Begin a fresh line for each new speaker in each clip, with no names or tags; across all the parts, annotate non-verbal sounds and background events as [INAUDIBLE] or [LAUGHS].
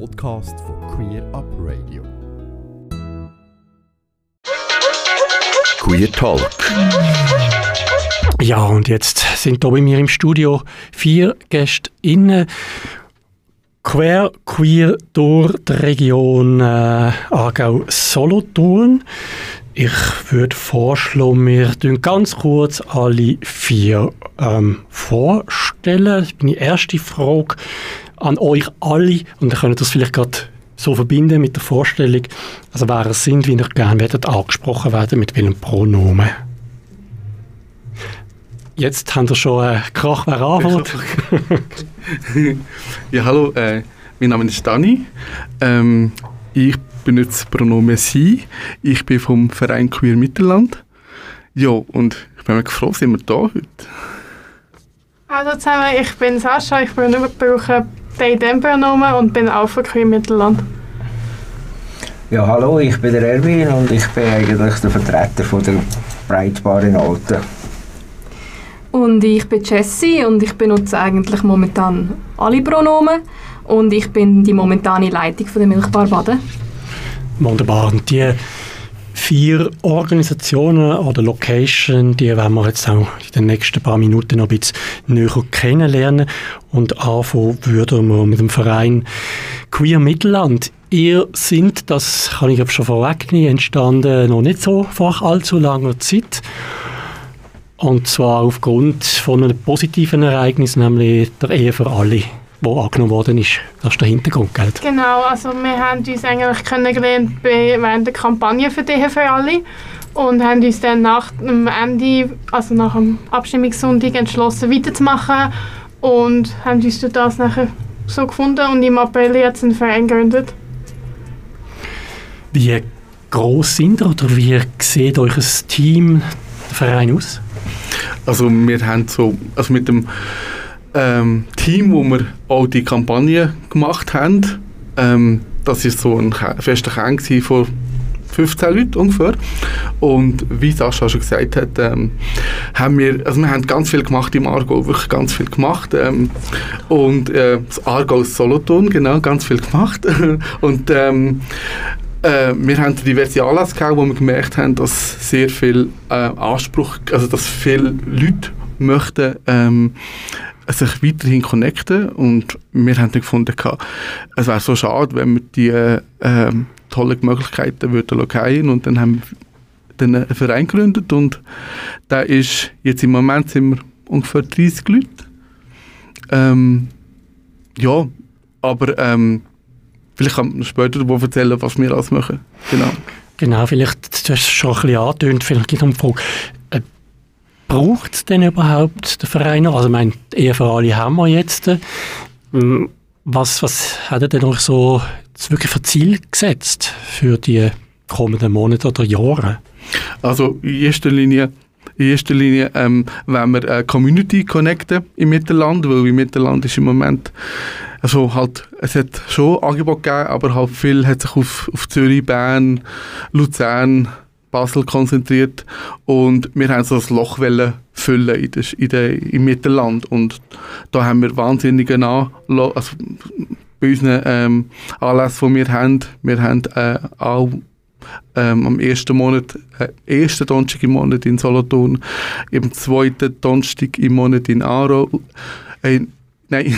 Podcast von Queer Up Radio. Queer Talk.
Ja, und jetzt sind hier bei mir im Studio vier Gäste innen. Quer, queer durch die Region äh, Aargau-Solothurn. Ich würde vorschlagen, wir tun ganz kurz alle vier ähm, vorstellen. Meine erste Frage an euch alle. Und ihr könnt das vielleicht gerade so verbinden mit der Vorstellung, also wer ihr sind, wie ihr gerne werdet angesprochen werden, mit welchem Pronomen. Jetzt haben wir schon äh, Krach, wer anfängt. [LAUGHS]
ja, hallo, äh, mein Name ist Dani. Ähm, ich benutze das Pronomen Sie. Ich bin vom Verein Queer Mittelland. Ja, und ich bin mir gefreut, sind wir da heute.
Hallo zusammen, ich bin Sascha, ich brauche they them Pronomen und bin auch von Queer Mittelland.
Ja, hallo, ich bin der Erwin und ich bin eigentlich der Vertreter von der Breitbar in Alten.
Und ich bin Jessie und ich benutze eigentlich momentan alle Pronomen und ich bin die momentane Leitung von der Milchbar Baden.
Wunderbar. Und die vier Organisationen oder Location, die werden wir jetzt auch in den nächsten paar Minuten noch ein bisschen näher kennenlernen. Und anfangen würden wir mit dem Verein Queer Mittelland. Ihr sind, das kann ich schon vorwegnehmen, entstanden noch nicht so vor allzu langer Zeit. Und zwar aufgrund von einem positiven Ereignis, nämlich der Ehe für alle, wo angenommen worden ist. Das ist der Hintergrund, gell?
Genau, also wir haben uns eigentlich kennengelernt während der Kampagne für die Ehe für alle und haben uns dann nach dem Ende, also nach dem Abstimmungssonntag entschlossen weiterzumachen und haben uns durch das nachher so gefunden und im April jetzt einen Verein gegründet.
Wie groß sind ihr oder wie sieht euch ein Team, der Verein aus?
Also wir haben so, also mit dem ähm, Team, wo wir auch die Kampagne gemacht haben, ähm, das ist so ein fester Kern von 15 Leuten ungefähr. Und wie Sascha schon gesagt hat, ähm, haben wir, also wir haben ganz viel gemacht im Aargau, wirklich ganz viel gemacht. Ähm, und äh, das Aargau Solothurn, genau, ganz viel gemacht. [LAUGHS] und ähm, äh, wir haben diverse Anlässe gehabt, wo wir gemerkt haben, dass sehr viel äh, Anspruch, also dass viele Leute möchten ähm, sich weiterhin connecten und wir haben dann gefunden, es wäre so schade, wenn wir die äh, tollen Möglichkeiten würden gehen und dann haben wir einen Verein gegründet und da ist, jetzt im Moment sind wir ungefähr 30 Leute. Ähm, ja, aber ähm, Vielleicht kann man später darüber erzählen, was wir alles machen. Genau.
Genau, vielleicht, du hast es schon ein bisschen angetönt, vielleicht gibt es eine Frage, äh, braucht es denn überhaupt den Verein? Also ich meine, Ehe für alle haben wir jetzt. Äh, was, was hat er denn noch so wirklich für Ziel gesetzt für die kommenden Monate oder Jahre?
Also in erster Linie in erster Linie ähm, wenn wir eine Community connecten im Mittelland, weil im Mittelland ist im Moment also halt, es hat schon Angebot gegeben, aber halt viel hat sich auf, auf Zürich, Bern, Luzern, Basel konzentriert und wir haben so ein Loch füllen in der, in der, im Mittelland und da haben wir wahnsinnige Anla also bei unseren ähm, Anlässen, die wir haben, wir haben äh, auch ähm, am ersten Monat, äh, ersten Donnerstag im Monat in Solothurn, im zweiten Donnerstag im Monat in Aarau, äh, nein,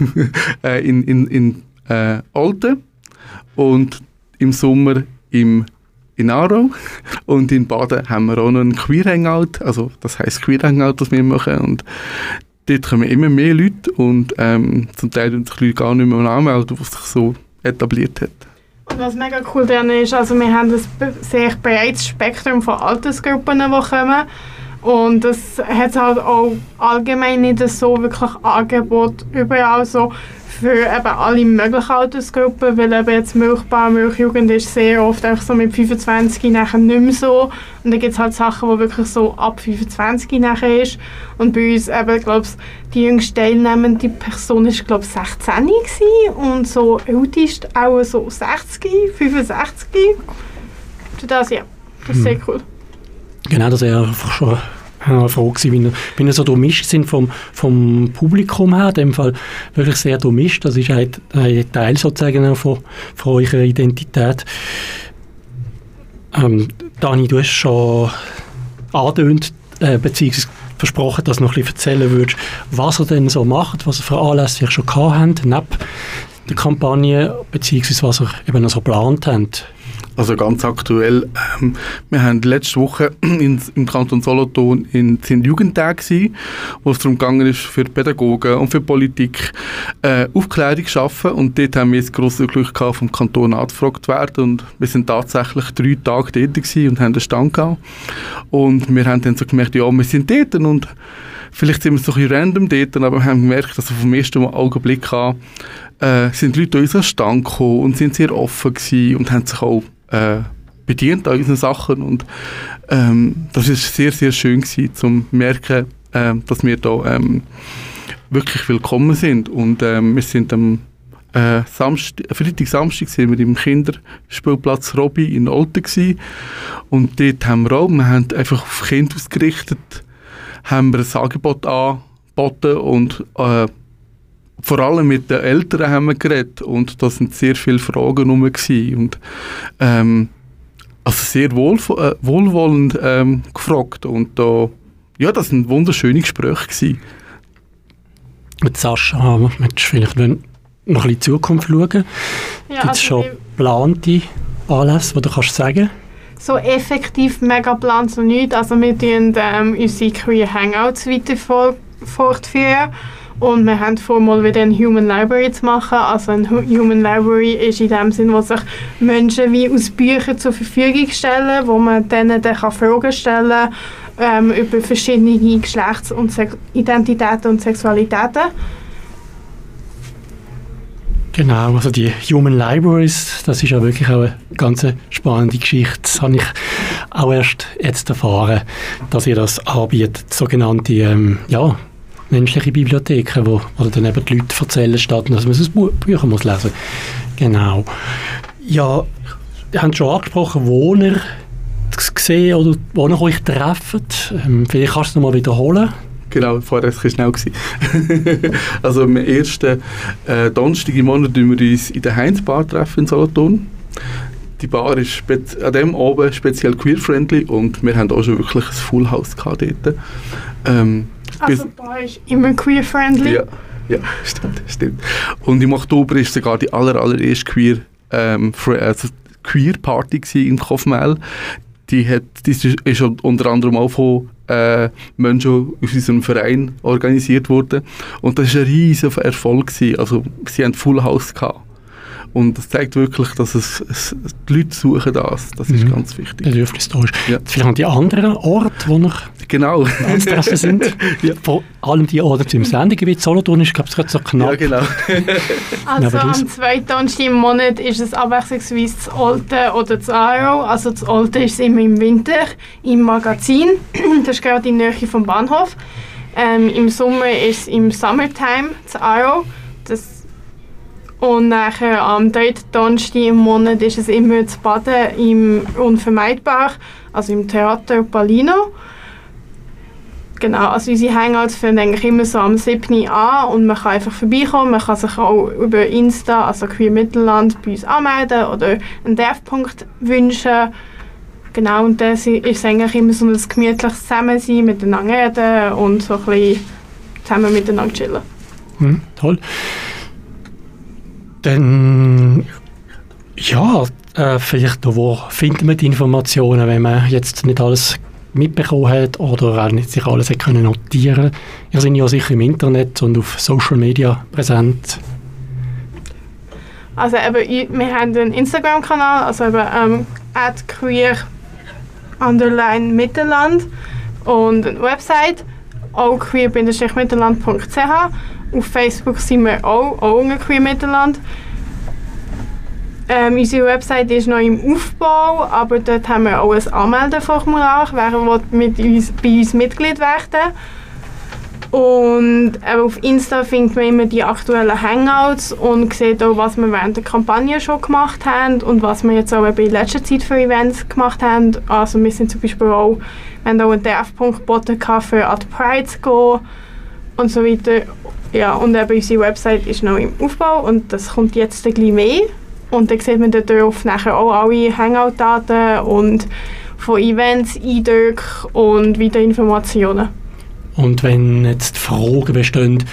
[LAUGHS] äh, in, in, in äh, Olten und im Sommer im in Aarau. Und in Baden haben wir auch noch einen Queer Hangout, also das heißt Queer Hangout, das wir machen. Und dort kommen immer mehr Leute. Und ähm, zum Teil tun sich Leute gar nicht mehr anmelden, was sich so etabliert hat.
Und was mega cool daran ist, also wir haben ein sehr breites Spektrum von Altersgruppen, die kommen und es hat halt auch allgemein nicht so wirklich Angebot überall so für eben alle möglichen Altersgruppen, weil eben jetzt Milchbau, Milchjugend ist sehr oft einfach so mit 25 nachher nicht mehr so. Und dann gibt es halt Sachen, die wirklich so ab 25 nachher ist. Und bei uns eben, glaube die jüngste teilnehmende Person ist, glaube 16 gewesen und so ältest auch so 60, 65. Für das, ja, das ist sehr hm. cool.
Genau, er einfach schon Ja, froh gewesen, ihr, wie ihr so durchmischt sind vom, vom Publikum her, in dem Fall wirklich sehr durchmischt. Das ist ein, ein Teil sozusagen von, von eurer Identität. Ähm, Dani, du hast schon angedeutet, äh, beziehungsweise versprochen, dass du noch ein bisschen erzählen würdest, was ihr denn so macht, was ihr für Anlässe schon gehabt habt, neben der Kampagne, beziehungsweise was ihr eben noch so geplant habt.
Also ganz aktuell, ähm, wir haben letzte Woche [CLEARS THROAT] in, im Kanton Solothurn in sind Jugendtage gewesen, wo es darum gegangen ist, für Pädagogen und für Politik äh, Aufklärung zu schaffen. Und dort haben wir das grosse Glück gehabt, vom Kanton angefragt werden. Und wir sind tatsächlich drei Tage dort gewesen und haben einen Stand gehabt. Und wir haben dann so gemerkt, ja, wir sind dort und vielleicht sind wir so ein bisschen random dort, aber wir haben gemerkt, dass wir vom ersten Augenblick an äh, sind Leute an unseren Stand gekommen und sind sehr offen gewesen und haben sich auch äh, bedient an unseren Sachen und ähm, das ist sehr, sehr schön gewesen, zum merken, äh, dass wir da ähm, wirklich willkommen sind und ähm, wir sind am äh, Samstag, Freitag, Samstag sind wir im Kinderspielplatz Robby in Olten gewesen. und dort haben wir auch, wir haben einfach auf Kinder ausgerichtet, haben wir ein Angebot angeboten und äh, vor allem mit den Eltern haben wir geredet und da sind sehr viele Fragen rum und ähm, also sehr wohl, äh, wohlwollend ähm, gefragt und da, ja, das sind wunderschöne Gespräche gewesen.
Mit Sascha möchtest du vielleicht noch ein bisschen in die Zukunft schauen?
Ja,
Gibt es
also
schon geplante Anlässe, die du kannst sagen
So effektiv mega plant so nicht. Also wir tun ähm, unsere Queer Hangouts weiter for fortführen. Und wir haben vor, mal wieder ein Human Library zu machen. Also ein Hu- Human Library ist in dem Sinn, wo sich Menschen wie aus Büchern zur Verfügung stellen, wo man denen dann kann Fragen stellen ähm, über verschiedene Geschlechts- und Sex Identitäten und Sexualitäten.
Genau, also die Human Libraries, das ist ja wirklich auch eine ganz spannende Geschichte. Das habe ich auch erst jetzt erfahren, dass ihr das anbietet, sogenannte ähm, ja, menschliche Bibliotheken, wo, wo dann eben die Leute erzählen, statt dass man es Bücher muss lesen Genau. Ja, ihr habt schon angesprochen, wo ihr es gesehen oder wo ihr euch trefft. Ähm, vielleicht kannst du es noch mal wiederholen.
Genau, vorher war es schnell. [LAUGHS] also am ersten äh, Donnerstag im Monat treffen wir uns in der Heinz-Bar in Solothurn. Die Bar ist an dem oben speziell queer-friendly und wir haben auch schon wirklich ein Full House gehabt dort. Ähm,
Also Bar ist immer queer-friendly.
ja, ja, stimmt, stimmt. Und im Oktober ist sogar die aller, allererste queer, ähm, also queer Party in Kaufmel. Die, hat, die ist- unter anderem auch von äh, Menschen aus unserem Verein organisiert worden. Und das war ein riesiger Erfolg. Gewesen. Also, sie haben Full House gehabt. Und das zeigt wirklich, dass es, es die Leute suchen das. Das ist
Mhm.
ganz wichtig.
Bedürfnis da ist.
Ja.
Vielleicht an die anderen Orte, wo ihr
Genau.
anzutreffen sind. [LAUGHS]
Ja.
Vor allem die Orte im Sendegebiet Solothurn ist, glaube ich, gerade so knapp.
ja, genau. [LAUGHS]
Also am zweiten Donnerstag im Monat ist es abwechslungsweise das Alte oder das Aro. Also das Alte ist immer im Winter im Magazin. [CLEARS THROAT] das ist gerade in der Nähe vom Bahnhof. Ähm, Im Sommer ist es im Summertime das Aro. Das und nachher am dritten Donnerstag im Monat ist es immer das Baden im Unvermeidbar, also im Theater Palino. Genau, also unsere Hangouts fangen eigentlich immer so am 7. an und man kann einfach vorbeikommen. Man kann sich auch über Insta, also Queer Mittelland, bei uns anmelden oder einen Treffpunkt wünschen. Genau, und das ist eigentlich immer so ein gemütliches Zusammensein, miteinander reden und so ein bisschen zusammen miteinander chillen.
Hm, toll. Dann, ja, äh, vielleicht noch, wo findet man die Informationen, wenn man jetzt nicht alles mitbekommen hat oder auch nicht sich alles hat können notieren Ihr seid ja sicher im Internet und auf Social Media präsent.
Also eben, wir haben einen Instagram-Kanal, also eben ähm, @queer underline Mittelland und eine Website auch queer-mittelland.ch. Auf Facebook sind wir auch, auch unter queer Mittelland. Ähm, unsere Website ist noch im Aufbau, aber dort haben wir auch ein Anmeldeformular, wer will mit uns, bei uns Mitglied werden Und eben auf Insta findet man immer die aktuellen Hangouts und sieht auch, was wir während der Kampagne schon gemacht haben und was wir jetzt auch in letzter Zeit für Events gemacht haben. Also wir sind zum Beispiel auch, wir haben auch einen DF-Punkt geboten für at Pride zu gehen und so weiter. Ja, und eben unsere Website ist noch im Aufbau und das kommt jetzt ein bisschen mehr. Und dann sieht man darauf nachher auch alle Hangout-Daten und von Events, Eindrücke und weitere Informationen.
Und wenn jetzt Fragen bestehen,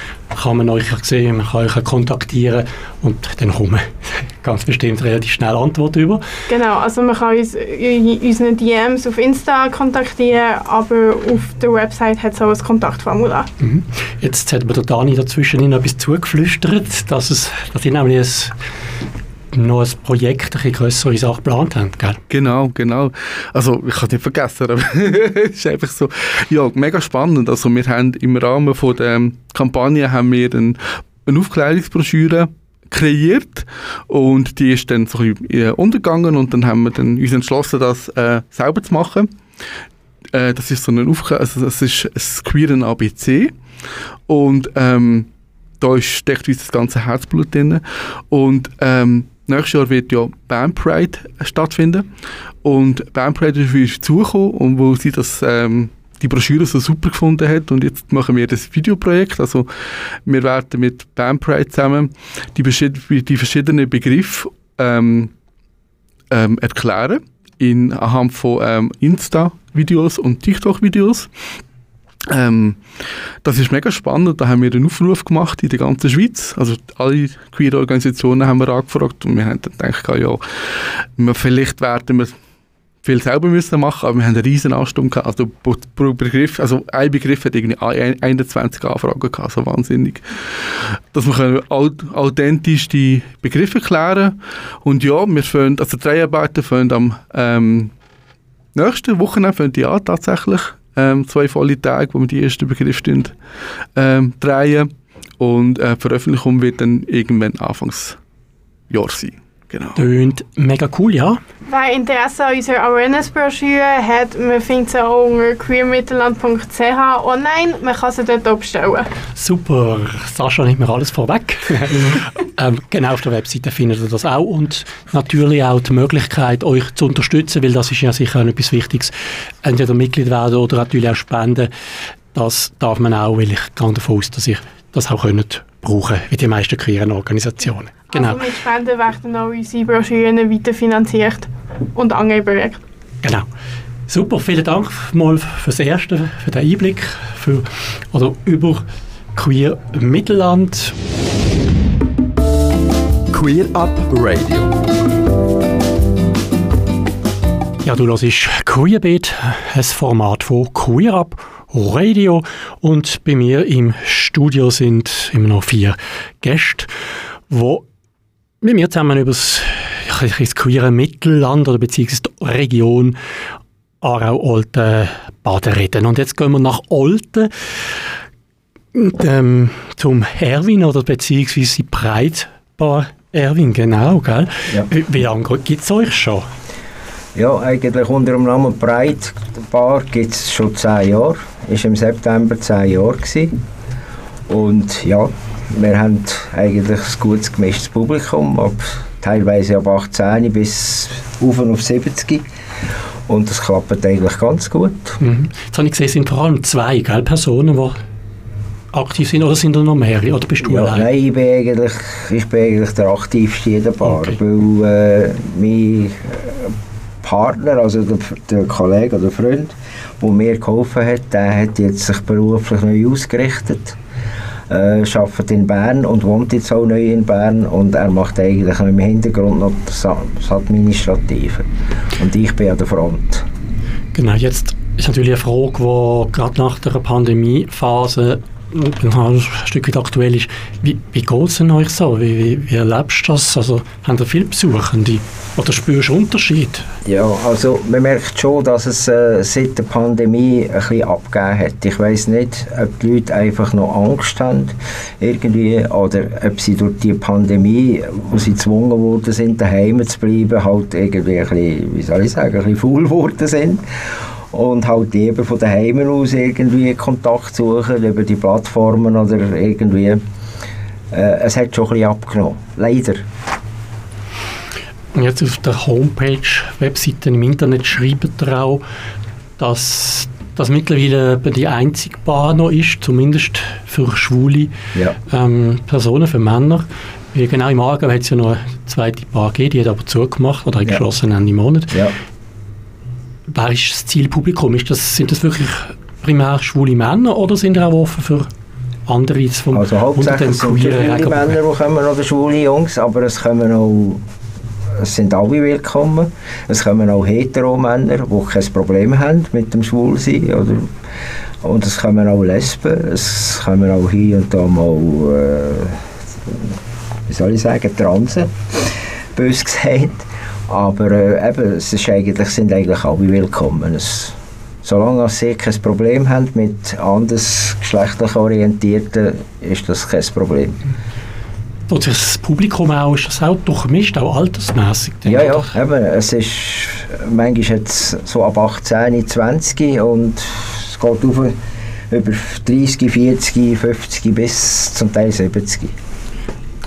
kann man euch sehen, man kann euch kontaktieren und dann kommen [LAUGHS] ganz bestimmt relativ schnell Antworten über.
Genau, also man kann uns in unseren DMs auf Insta kontaktieren, aber auf der Website hat es auch ein Kontaktformular.
Mhm. Jetzt hat mir der Dani dazwischen etwas zugeflüstert, dass, es, dass ich nämlich ein noch ein Projekt, eine größere Sache geplant haben, gell?
Genau, genau. Also ich habe nicht vergessen, aber [LAUGHS] es ist einfach so, ja, mega spannend. Also wir haben im Rahmen von der Kampagne haben wir eine, eine Aufklärungsbroschüre kreiert und die ist dann so ein bisschen äh, untergegangen und dann haben wir dann uns entschlossen, das äh, selber zu machen. Äh, das ist so eine Aufklärung, also das ist ein queeren ABC und ähm, da steckt uns das ganze Herzblut drin und ähm, Nächstes Jahr wird ja Band Pride stattfinden. Und Band Pride ist auf uns zugekommen und wo sie das, ähm, die Broschüre so super gefunden hat und jetzt machen wir das Videoprojekt. Also wir werden mit Band Pride zusammen die, die verschiedenen Begriffe ähm, ähm, erklären in, anhand von ähm, Insta-Videos und TikTok-Videos. Ähm, das ist mega spannend. Da haben wir einen Aufruf gemacht in der ganzen Schweiz. Also alle queer Organisationen haben wir angefragt und wir haben dann gedacht, ja, vielleicht werden wir viel selber müssen machen, aber wir haben einen riesen Ansturm gehabt. Also pro Begriff, also ein Begriff hat irgendwie 21 Anfragen gehabt, so wahnsinnig. Dass wir authentisch die Begriffe klären und ja, wir fangen, also drei Arbeiten fangen am ähm, nächsten Wochenende die an, tatsächlich ähm, zwei volle Tage, wo wir die ersten Begriffe ähm, drehen. Und äh, Veröffentlichung wird dann irgendwann Anfangs Jahr sein. Genau.
Tönt mega cool, ja.
Wer Interesse an unserer Awareness-Broschüre hat, man findet sie auch unter queermittelland.ch online. Man kann sie dort auch bestellen.
Super. Sascha nimmt mir alles vorweg. [LAUGHS] ähm, genau, auf der Webseite findet ihr das auch. Und natürlich auch die Möglichkeit, euch zu unterstützen, weil das ist ja sicher auch etwas Wichtiges. Entweder Mitglied werden oder natürlich auch spenden. Das darf man auch, weil ich gehe davon aus, dass ihr das auch könnt brauchen wie die meisten queeren Organisationen.
Genau. Also mit Spenden werden auch unsere Broschüren weiterfinanziert und andere Projekte.
Genau. Super, vielen Dank mal fürs Erste, für den Einblick für, oder über Queer Mittelland.
Queer Up Radio.
Ja, du hörst Queerbeat, ein Format von Queer Up Radio und bei mir im Studio sind immer noch vier Gäste, die mit mir zusammen über das, das queere Mittelland oder beziehungsweise die Region Aarau-Olten Baden reden. Und jetzt gehen wir nach Olten ähm, zum Erwin oder beziehungsweise Breitbar Erwin, genau, gell? Ja. Wie, lange gibt es euch schon?
Ja, eigentlich unter dem Namen Breitbar gibt es schon zehn Jahre. War im September zehn Jahre. Gewesen. Und ja, wir haben eigentlich ein gutes gemischtes Publikum, ab, teilweise ab 18 bis auf auf 70. Und das klappt eigentlich ganz gut.
Mhm. Jetzt habe ich gesehen, es sind vor allem zwei gell, Personen, die aktiv sind, oder sind da noch mehr? Oder bist du
ja, allein? Nein, ich bin, eigentlich, ich bin eigentlich der aktivste in der Bar, okay. weil äh, mein Partner, also der, der Kollege oder Freund, der mir geholfen hat, der hat jetzt sich beruflich neu ausgerichtet äh, arbeitet in Bern und wohnt jetzt auch neu in Bern und er macht eigentlich im Hintergrund noch das, das Administrative. Und ich bin an der Front.
Genau, jetzt ist natürlich eine Frage, die gerade nach der Pandemiephase ein Stück weit aktuell ist. Wie, wie geht es euch so? Wie, wie, wie erlebst du das? Also, haben da viele Besuchende? Oder spürst du Unterschied?
Ja, also man merkt schon, dass es äh, seit der Pandemie ein bisschen abgegeben hat. Ich weiß nicht, ob die Leute einfach noch Angst haben irgendwie oder ob sie durch die Pandemie, wo sie gezwungen worden sind, daheim zu bleiben, halt irgendwie ein bisschen, wie soll ich sagen, ein bisschen faul geworden sind und halt lieber von daheim aus irgendwie Kontakt suchen über die Plattformen oder irgendwie. Äh, es hat schon ein bisschen abgenommen, leider.
Jetzt auf der Homepage, Webseite im Internet schreibt ihr auch, dass das mittlerweile die einzige Bar noch ist, zumindest für schwule
Ja.
ähm, Personen, für Männer. Weil genau im Aargau hat es ja noch eine zweite Bar gegeben, die hat aber zugemacht oder hat
Ja.
geschlossen Ende Monat.
Ja.
Wer ist das Zielpublikum? Ist das, sind das wirklich primär schwule Männer oder sind ihr auch offen für andere vom
Also hauptsächlich sind schwule? Männer, die kommen, oder schwule Jungs, aber es kommen auch, es sind alle willkommen. Es kommen auch hetero-Männer, die kein Problem haben mit dem Schwulsein, oder und es kommen auch Lesben, es kommen auch hier und da mal, äh, wie soll ich sagen, Transen, bös gesagt. Aber äh, eben, es ist eigentlich, sind eigentlich alle willkommen. Es, solange sie kein Problem haben mit anders geschlechtlich Orientierten, ist das kein Problem.
Und das Publikum auch, ist das auch durchmischt, auch altersmässig?
Ja, ja, eben, es ist manchmal jetzt so ab 18, 20 und es geht auf über 30, 40, 50 bis zum Teil 70.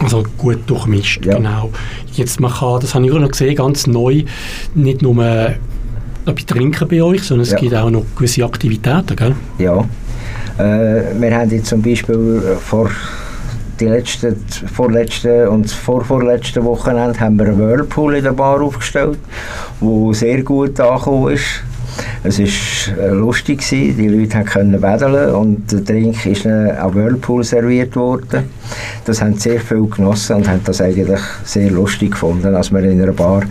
Also gut durchmischt,
Ja.
genau. Jetzt man kann, das habe ich auch noch gesehen, ganz neu, nicht nur äh, bei Trinken bei euch, sondern es
Ja.
gibt auch noch gewisse Aktivitäten, gell?
Ja. Äh, wir haben jetzt zum Beispiel äh, vor die letzten, vorletzten und vorvorletzten Wochenende haben wir einen Whirlpool in der Bar aufgestellt, wo sehr gut angekommen ist. Es war äh, lustig, gewesen. die Leute konnten wedeln und der Trink ist ihnen am Whirlpool serviert worden. Das haben sehr viel genossen und haben das eigentlich sehr lustig gefunden, dass man in einer Bar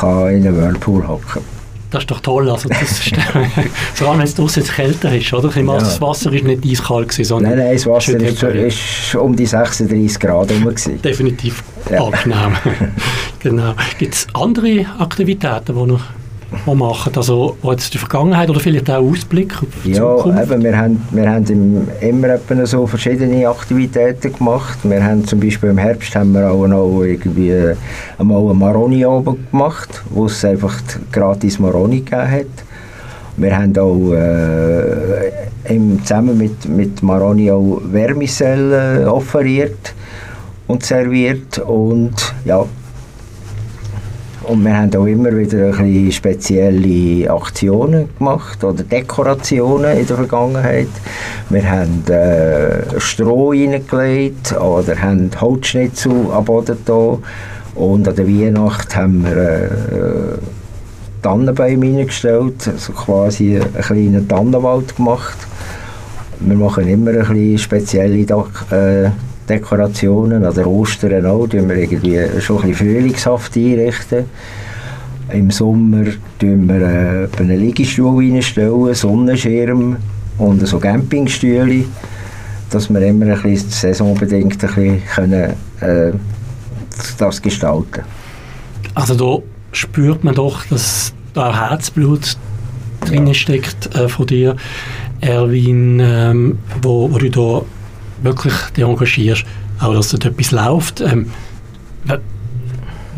kann in einem Whirlpool hocken kann.
Das ist doch toll, also das ist, [LAUGHS] vor allem wenn es jetzt kälter ist, oder?
Ja.
Das Wasser ist nicht eiskalt gewesen, sondern
Nein, nein, das Wasser ist, ist um die 36 Grad herum. gewesen.
definitiv
Ja.
angenehm. [LAUGHS] genau. Gibt es andere Aktivitäten, die noch die machen, also jetzt die Vergangenheit oder vielleicht auch Ausblick auf die
Ja,
Zukunft?
eben, wir haben, wir haben im, immer so verschiedene Aktivitäten gemacht. Wir haben zum Beispiel im Herbst haben wir auch noch irgendwie einmal einen Maroni oben gemacht, wo es einfach gratis Maroni gegeben hat. Wir haben auch äh, im, zusammen mit, mit Maroni auch Vermicelle offeriert und serviert und ja, und wir haben auch immer wieder ein bisschen spezielle Aktionen gemacht oder Dekorationen in der Vergangenheit. Wir haben äh, Stroh reingelegt oder haben Holzschnitzel am Boden da. Und an der Weihnacht haben wir äh, Tannenbäume reingestellt, also quasi einen kleinen Tannenwald gemacht. Wir machen immer ein bisschen spezielle Dek äh, Dekorationen, an der Ostern auch, tun wir irgendwie schon ein bisschen frühlingshaft einrichten. Im Sommer tun wir äh, einen Liegestuhl reinstellen, Sonnenschirm und so Campingstühle, dass wir immer ein bisschen saisonbedingt ein bisschen können, äh, das gestalten
Also da spürt man doch, dass da Herzblut drin steckt äh, von dir, Erwin, ähm, wo, wo du da wirklich dich engagierst, auch dass dort etwas läuft. Ähm, wa-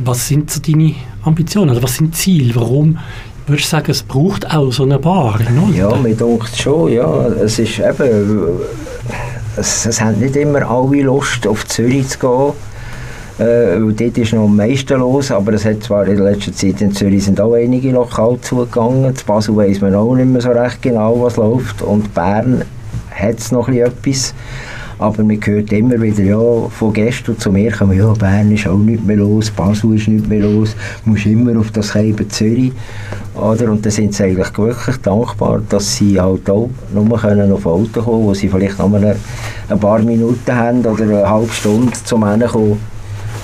was sind so deine Ambitionen oder was sind die Ziele? Warum würdest du sagen, es braucht auch so eine Bar in?
Ja, mir denkt schon, ja. Es ist eben, es, es haben nicht immer alle Lust, auf Zürich zu gehen. Äh, dort ist noch am meisten los, aber es hat zwar in letzter Zeit in Zürich sind auch einige lokal zugegangen. Zu Basel weiss man auch nicht mehr so recht genau, was läuft. Und Bern hat es noch etwas. Aber man hört immer wieder, ja, von Gästen zu mir kommen, ja, Bern ist auch nicht mehr los, Basel ist nicht mehr los, du musst immer auf das Heiben Zürich. Oder? Und dann sind sie eigentlich wirklich dankbar, dass sie halt auch nur können auf Auto kommen wo sie vielleicht noch eine, ein paar Minuten haben oder eine halbe Stunde zum kommen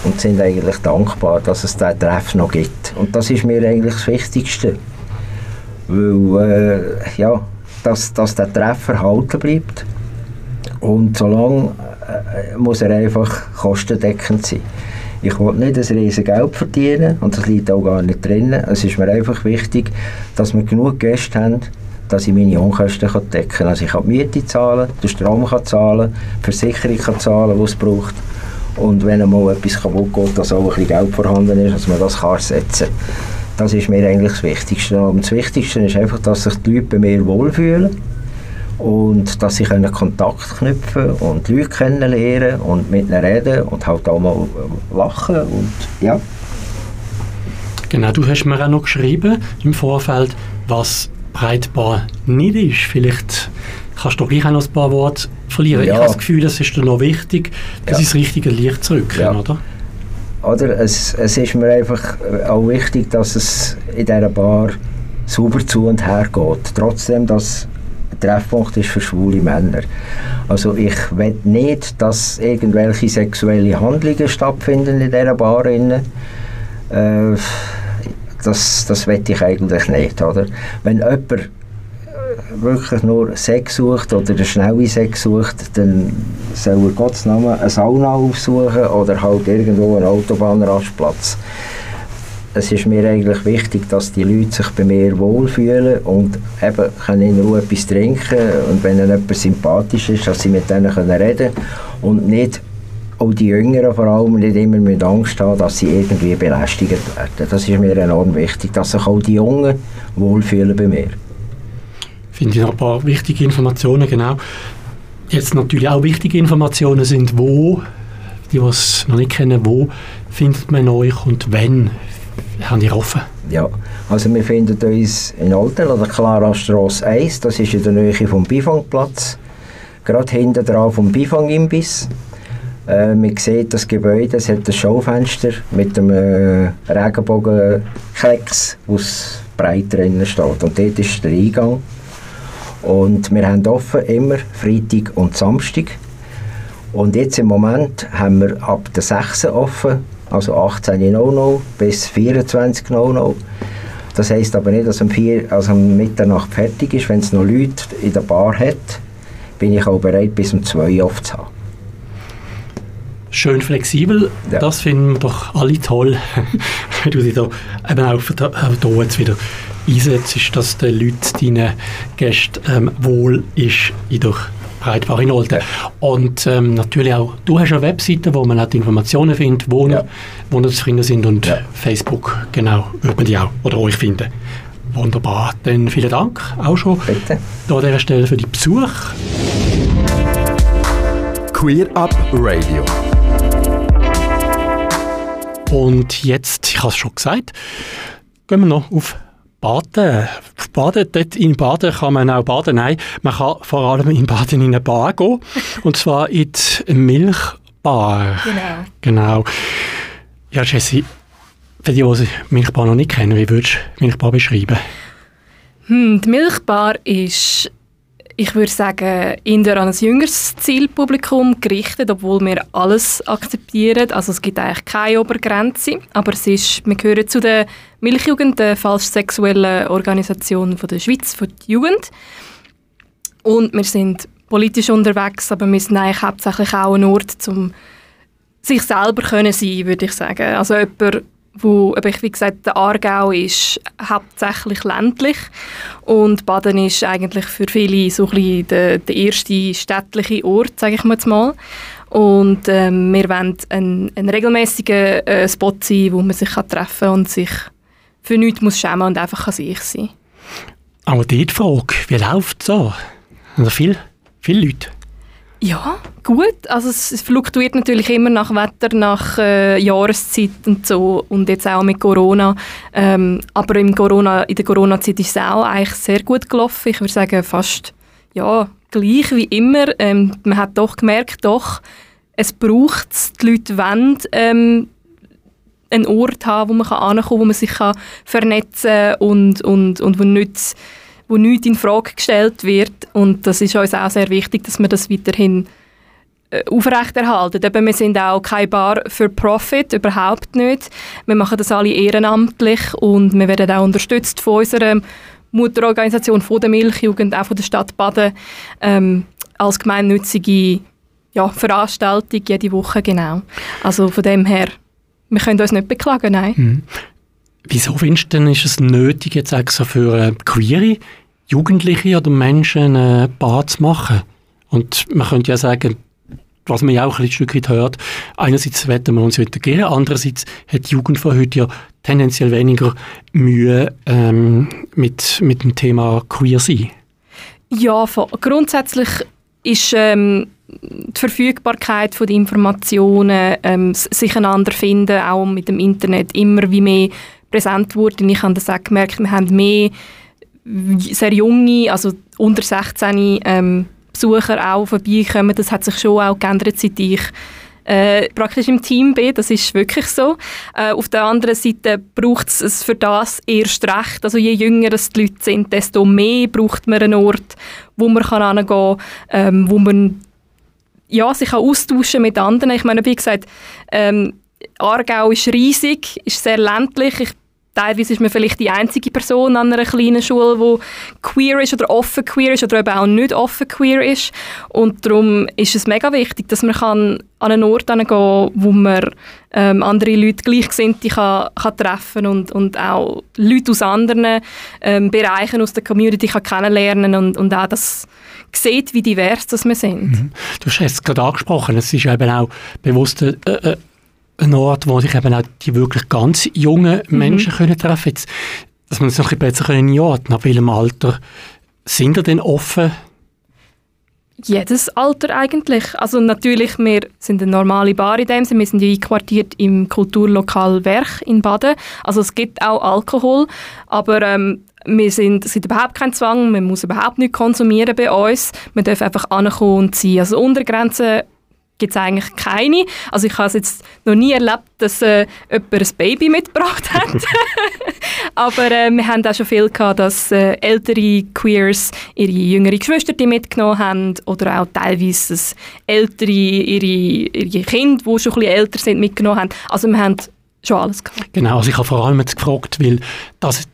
und sind eigentlich dankbar, dass es diesen Treff noch gibt. Und das ist mir eigentlich das Wichtigste. Weil, äh, ja, dass, dass der Treff erhalten bleibt. Und solange äh, muss er einfach kostendeckend sein. Ich will nicht ein riesen Geld verdienen und das liegt auch gar nicht drin. Es ist mir einfach wichtig, dass wir genug Gäste haben, dass ich meine Unkosten decken kann. Also ich kann die Miete zahlen, den Strom kann zahlen, die Versicherung kann zahlen, die es braucht. Und wenn einmal etwas kaputt geht, dass auch ein bisschen Geld vorhanden ist, dass man das kann ersetzen kann. Das ist mir eigentlich das Wichtigste. Und das Wichtigste ist einfach, dass sich die Leute bei mir wohlfühlen und dass sie können Kontakt knüpfen und Leute kennenlernen und mit ihnen reden und halt auch mal lachen und ja.
Genau, du hast mir auch noch geschrieben im Vorfeld, was Breitbahn nicht ist. Vielleicht kannst du doch gleich auch noch ein paar Worte verlieren.
Ja.
Ich habe das Gefühl, das ist dir noch wichtig, dass
Ja.
ins richtige Licht zurückkommen,
Ja.
oder?
Oder es, es ist mir einfach auch wichtig, dass es in dieser Bar sauber zu und her geht. Trotzdem, dass Treffpunkt ist für schwule Männer. Also ich will nicht, dass irgendwelche sexuelle Handlungen stattfinden in dieser Bar. Äh, das, das will ich eigentlich nicht. Oder? Wenn jemand äh, wirklich nur Sex sucht oder einen schnellen Sex sucht, dann soll er Gottes Namen eine Sauna aufsuchen oder halt irgendwo einen Autobahnrastplatz. Es ist mir eigentlich wichtig, dass die Leute sich bei mir wohlfühlen und eben können in Ruhe etwas trinken und wenn ihnen jemand sympathisch ist, dass sie mit denen können reden und nicht auch die Jüngeren vor allem nicht immer mit Angst haben, dass sie irgendwie belästigt werden. Das ist mir enorm wichtig, dass sich auch die Jungen wohlfühlen bei mir.
Finde ich noch ein paar wichtige Informationen, genau. Jetzt natürlich auch wichtige Informationen sind, wo, die, es noch nicht kennen, wo findet man euch und wenn haben ihr offen?
Ja, also wir finden uns in Alten an der Clara Strasse 1, das ist in der Nähe vom Bifangplatz, gerade hinten dran vom Bifang-Imbiss. Äh, man sieht das Gebäude, es hat ein Schaufenster mit einem äh, Regenbogenklecks, es breit drinnen steht. Und dort ist der Eingang. Und wir haben offen immer Freitag und Samstag. Und jetzt im Moment haben wir ab der 6 offen, also 18.00 bis 24.00. Das heisst aber nicht, dass um, 4, also um Mitternacht fertig ist. Wenn es noch Leute in der Bar hat, bin ich auch bereit, bis um 2 Uhr aufzuhaben.
Schön flexibel,
Ja.
das finden wir doch alle toll, [LAUGHS] wenn du dich da eben auch, für- da jetzt wieder einsetzt, dass den Leuten, deinen Gästen ähm, wohl ist in der Breitbare in Olten. Und ähm, natürlich auch, du hast eine Webseite, wo man auch die Informationen findet, wo,
Ja.
wo zu finden sind und
Ja.
Facebook, genau, wird man die auch, oder euch finden. Wunderbar, dann vielen Dank auch schon
Bitte.
da an dieser Stelle für die Besuch.
Queer Up Radio.
Und jetzt, ich habe es schon gesagt, gehen wir noch auf Baden. Baden, dort in Baden kann man auch baden. Nein, man kann vor allem in Baden in eine Bar gehen. [LAUGHS] Und zwar in die Milchbar.
Genau.
Genau. Ja, Jessie, für die, die die Milchbar noch nicht kennen, wie würdest du Milchbar beschreiben?
Hm, die Milchbar ist, ich würde sagen, eher an ein jüngeres Zielpublikum gerichtet, obwohl wir alles akzeptieren. Also es gibt eigentlich keine Obergrenze, aber es ist, wir gehören zu der Milchjugend, der falsch sexuellen Organisation von der Schweiz, von der Jugend. Und wir sind politisch unterwegs, aber wir sind eigentlich hauptsächlich auch ein Ort, um sich selber können sein, würde ich sagen. Also jemand, wo, aber ich, wie gesagt, der Aargau ist hauptsächlich ländlich und Baden ist eigentlich für viele so ein der, der erste städtliche Ort, sage ich mal. Und ähm, wir wollen ein, ein regelmäßiger äh, Spot sein, wo man sich kann treffen und sich für nichts muss schämen und einfach kann sich sein.
Aber die Frage, wie läuft es da? Also viel, viele Leute.
Ja, gut. Also es, fluktuiert natürlich immer nach Wetter, nach äh, Jahreszeit und so und jetzt auch mit Corona. Ähm, aber im Corona, in der Corona-Zeit ist es auch eigentlich sehr gut gelaufen. Ich würde sagen fast ja, gleich wie immer. Ähm, man hat doch gemerkt, doch, es braucht es. Die Leute wollen ähm, einen Ort haben, wo man kann wo man sich kann vernetzen und, und, und wo nichts wo nichts in Frage gestellt wird. Und das ist uns auch sehr wichtig, dass wir das weiterhin äh, aufrechterhalten. Eben, wir sind auch keine Bar für Profit, überhaupt nicht. Wir machen das alle ehrenamtlich und wir werden auch unterstützt von unserer Mutterorganisation, von der Milchjugend, auch von der Stadt Baden, ähm, als gemeinnützige ja, Veranstaltung jede Woche, genau. Also von dem her, wir können uns nicht beklagen, nein.
Wieso findest du denn, ist es nötig, jetzt extra für äh, queere Jugendliche oder Menschen eine Bar zu machen? Und man könnte ja sagen, was man ja auch ein Stück weit hört, einerseits wetten wir uns gehen, andererseits hat die Jugend von heute ja tendenziell weniger Mühe ähm, mit, mit dem Thema Queer sein.
Ja, grundsätzlich ist ähm, die Verfügbarkeit von Informationen, ähm, sich einander finden, auch mit dem Internet, immer wie mehr präsent wurde. Ich habe das auch gemerkt, wir haben mehr sehr junge, also unter 16 ähm, Besucher auch vorbeikommen. Das hat sich schon auch geändert, seit ich äh, praktisch im Team bin. Das ist wirklich so. Äh, auf der anderen Seite braucht es für das erst recht. Also je jünger die Leute sind, desto mehr braucht man einen Ort, wo man kann hingehen kann, ähm, wo man ja, sich auch austauschen mit anderen. Ich meine, wie gesagt, ähm, Aargau ist riesig, ist sehr ländlich. Ich teilweise ist man vielleicht die einzige Person an einer kleinen Schule, die queer ist oder offen queer ist oder eben auch nicht offen queer ist. Und darum ist es mega wichtig, dass man kann an einen Ort gehen kann, wo man ähm, andere Leute Gleichgesinnte kann, kann treffen und, und auch Leute aus anderen ähm, Bereichen aus der Community kann kennenlernen und, und auch das sieht, wie divers das wir sind. Mhm.
Du hast es gerade angesprochen, es ist eben auch bewusst äh, äh ein Ort, wo sich eben auch die wirklich ganz jungen mhm. Menschen mhm. können treffen können. Dass man es noch ein bisschen besser einordnen Ab welchem Alter sind ihr denn offen?
Jedes Alter eigentlich. Also natürlich, wir sind eine normale Bar in dem Sinne. Wir sind ja einquartiert im Kulturlokal Werch in Baden. Also es gibt auch Alkohol, aber ähm, wir sind, es gibt überhaupt keinen Zwang, man muss überhaupt nicht konsumieren bei uns. Man darf einfach ankommen und sein. Also Untergrenzen gibt es eigentlich keine. Also ich habe es jetzt noch nie erlebt, dass äh, jemand ein Baby mitgebracht hat. [LAUGHS] Aber äh, wir haben auch schon viel gehabt, dass äh, ältere Queers ihre jüngere Geschwister mitgenommen haben oder auch teilweise dass ältere ihre, ihre Kinder, die schon ein bisschen älter sind, mitgenommen haben. Also wir haben schon alles gehabt.
Genau, also ich habe vor allem jetzt gefragt, weil das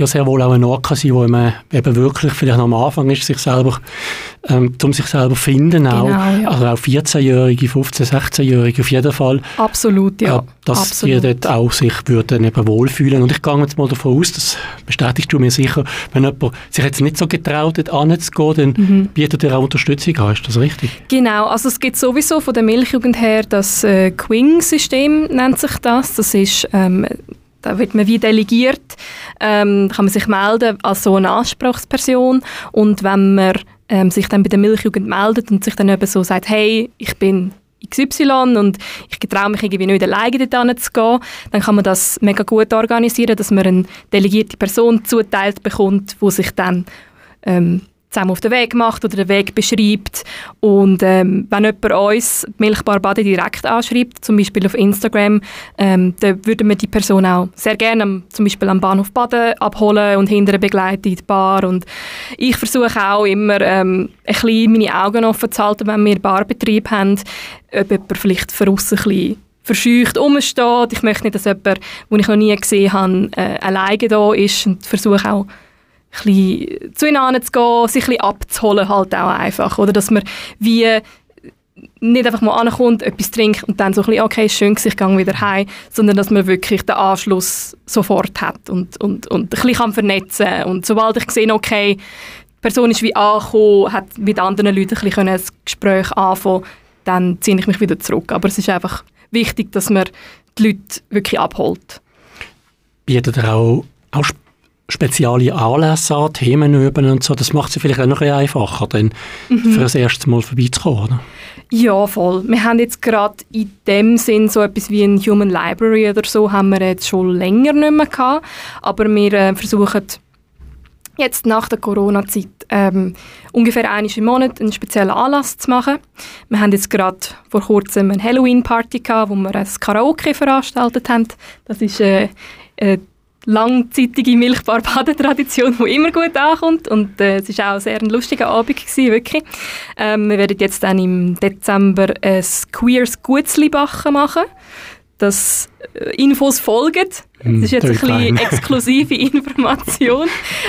ja sehr wohl auch ein Ort kann sein, wo man eben wirklich vielleicht noch am Anfang ist, sich selber, ähm, um sich selber finden auch. Genau, ja. Also auch 14-Jährige, 15-, 16-Jährige auf jeden Fall.
Absolut, ja. Äh,
dass
Absolut.
die dort auch sich würden eben wohlfühlen. Und ich gehe jetzt mal davon aus, das bestätigst du mir sicher, wenn jemand sich jetzt nicht so getraut hat, anzugehen, dann mhm. bietet er auch Unterstützung an. Ist das richtig?
Genau, also es gibt sowieso von der Milchjugend her das äh, Quing-System, nennt sich das. Das ist ähm, da wird man wie delegiert, ähm, kann man sich melden als so eine Anspruchsperson. Und wenn man ähm, sich dann bei der Milchjugend meldet und sich dann eben so sagt, hey, ich bin XY und ich traue mich irgendwie nicht alleine dort zu gehen, dann kann man das mega gut organisieren, dass man eine delegierte Person zuteilt bekommt, wo sich dann ähm, zusammen auf den Weg macht oder den Weg beschreibt. Und ähm, wenn jemand uns Milchbar Bade direkt anschreibt, zum Beispiel auf Instagram, ähm, dann würden wir die Person auch sehr gerne am, zum Beispiel am Bahnhof Baden abholen und hinterher begleiten in die Bar. Und ich versuche auch immer ähm, ein bisschen meine Augen offen zu halten, wenn wir Barbetrieb haben, ob jemand vielleicht von aussen ein bisschen verscheucht rumsteht. Ich möchte nicht, dass jemand, den ich noch nie gesehen habe, äh, alleine da ist und versuche auch bisschen zu ihnen zu gehen, sich ein abzuholen halt auch einfach. Oder dass man wie nicht einfach mal ankommt, etwas trinkt und dann so ein bisschen, okay, schön, ich gehe wieder heim, sondern dass man wirklich den Anschluss sofort hat und, und, und ein bisschen kann vernetzen Und sobald ich sehe, okay, die Person ist wie angekommen, hat mit anderen Leuten ein bisschen ein Gespräch anfangen dann ziehe ich mich wieder zurück. Aber es ist einfach wichtig, dass man die Leute wirklich abholt.
Bietet er auch, auch spezielle Anlässe an, Themen üben und so, das macht es vielleicht auch noch ein einfacher, dann mhm. für das erste Mal vorbeizukommen, oder?
Ja, voll. Wir haben jetzt gerade in dem Sinn so etwas wie ein Human Library oder so haben wir jetzt schon länger nicht mehr gehabt, aber wir äh, versuchen jetzt nach der Corona-Zeit ähm, ungefähr einmal im Monat einen speziellen Anlass zu machen. Wir haben jetzt gerade vor kurzem eine Halloween-Party gehabt, wo wir ein Karaoke veranstaltet haben. Das ist äh, äh, langzeitige Milchbar-Baden-Tradition, die immer gut ankommt und äh, es war auch sehr ein lustiger Abend gewesen, wirklich. Ähm, wir werden jetzt dann im Dezember ein Queers Gutzli-Bachen machen. Das äh, Infos folgen Das ist jetzt ein bisschen exklusive [LAUGHS] Information.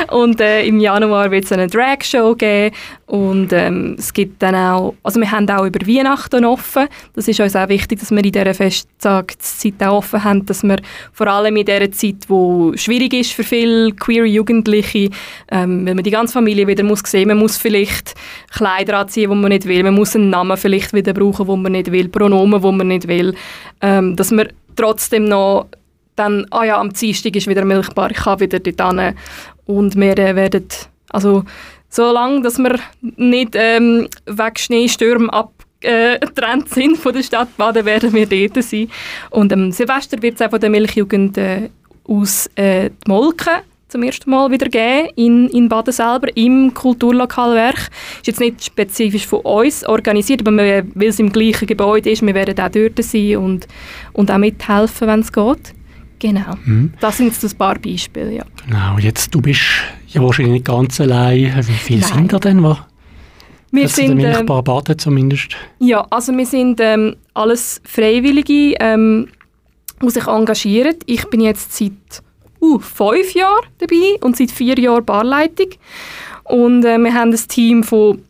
Und äh, im Januar wird es eine Drag-Show geben. Und ähm, es gibt dann auch, also wir haben auch über Weihnachten offen. Das ist uns auch wichtig, dass wir in dieser Festtagszeit auch offen haben, dass wir vor allem in dieser Zeit, wo schwierig ist für viele queer Jugendliche, ähm, weil man die ganze Familie wieder muss sehen, man muss vielleicht Kleider anziehen, die man nicht will, man muss einen Namen vielleicht wieder brauchen, den man nicht will, Pronomen, die man nicht will, ähm, dass man trotzdem noch dann, ah ja, am Dienstag ist wieder Milchbar, ich kann wieder dort. Und wir äh, werden, also solange, dass wir nicht ähm, wegen Schneestürmen abgetrennt äh, [LAUGHS] sind von der Stadt Baden, werden wir dort sein. Und am Silvester wird es auch von der Milchjugend äh, aus äh, die Molke zum ersten Mal wieder geben in, in Baden selber, im Kulturlokalwerk. Ist jetzt nicht spezifisch von uns organisiert, aber weil es im gleichen Gebäude ist, wir werden auch dort sein und, und auch mithelfen, wenn es geht. Genau. Mhm. Das sind jetzt ein paar Beispiele, ja.
Genau. Jetzt, du bist ja wahrscheinlich nicht ganz allein. Wie viele Nein. sind da denn? Was?
Wir das sind
ein paar Baden zumindest.
Ja, also wir sind ähm, alles Freiwillige, ähm, die sich engagieren. Ich bin jetzt seit uh, fünf Jahren dabei und seit vier Jahren Barleitung. Und äh, wir haben ein Team von,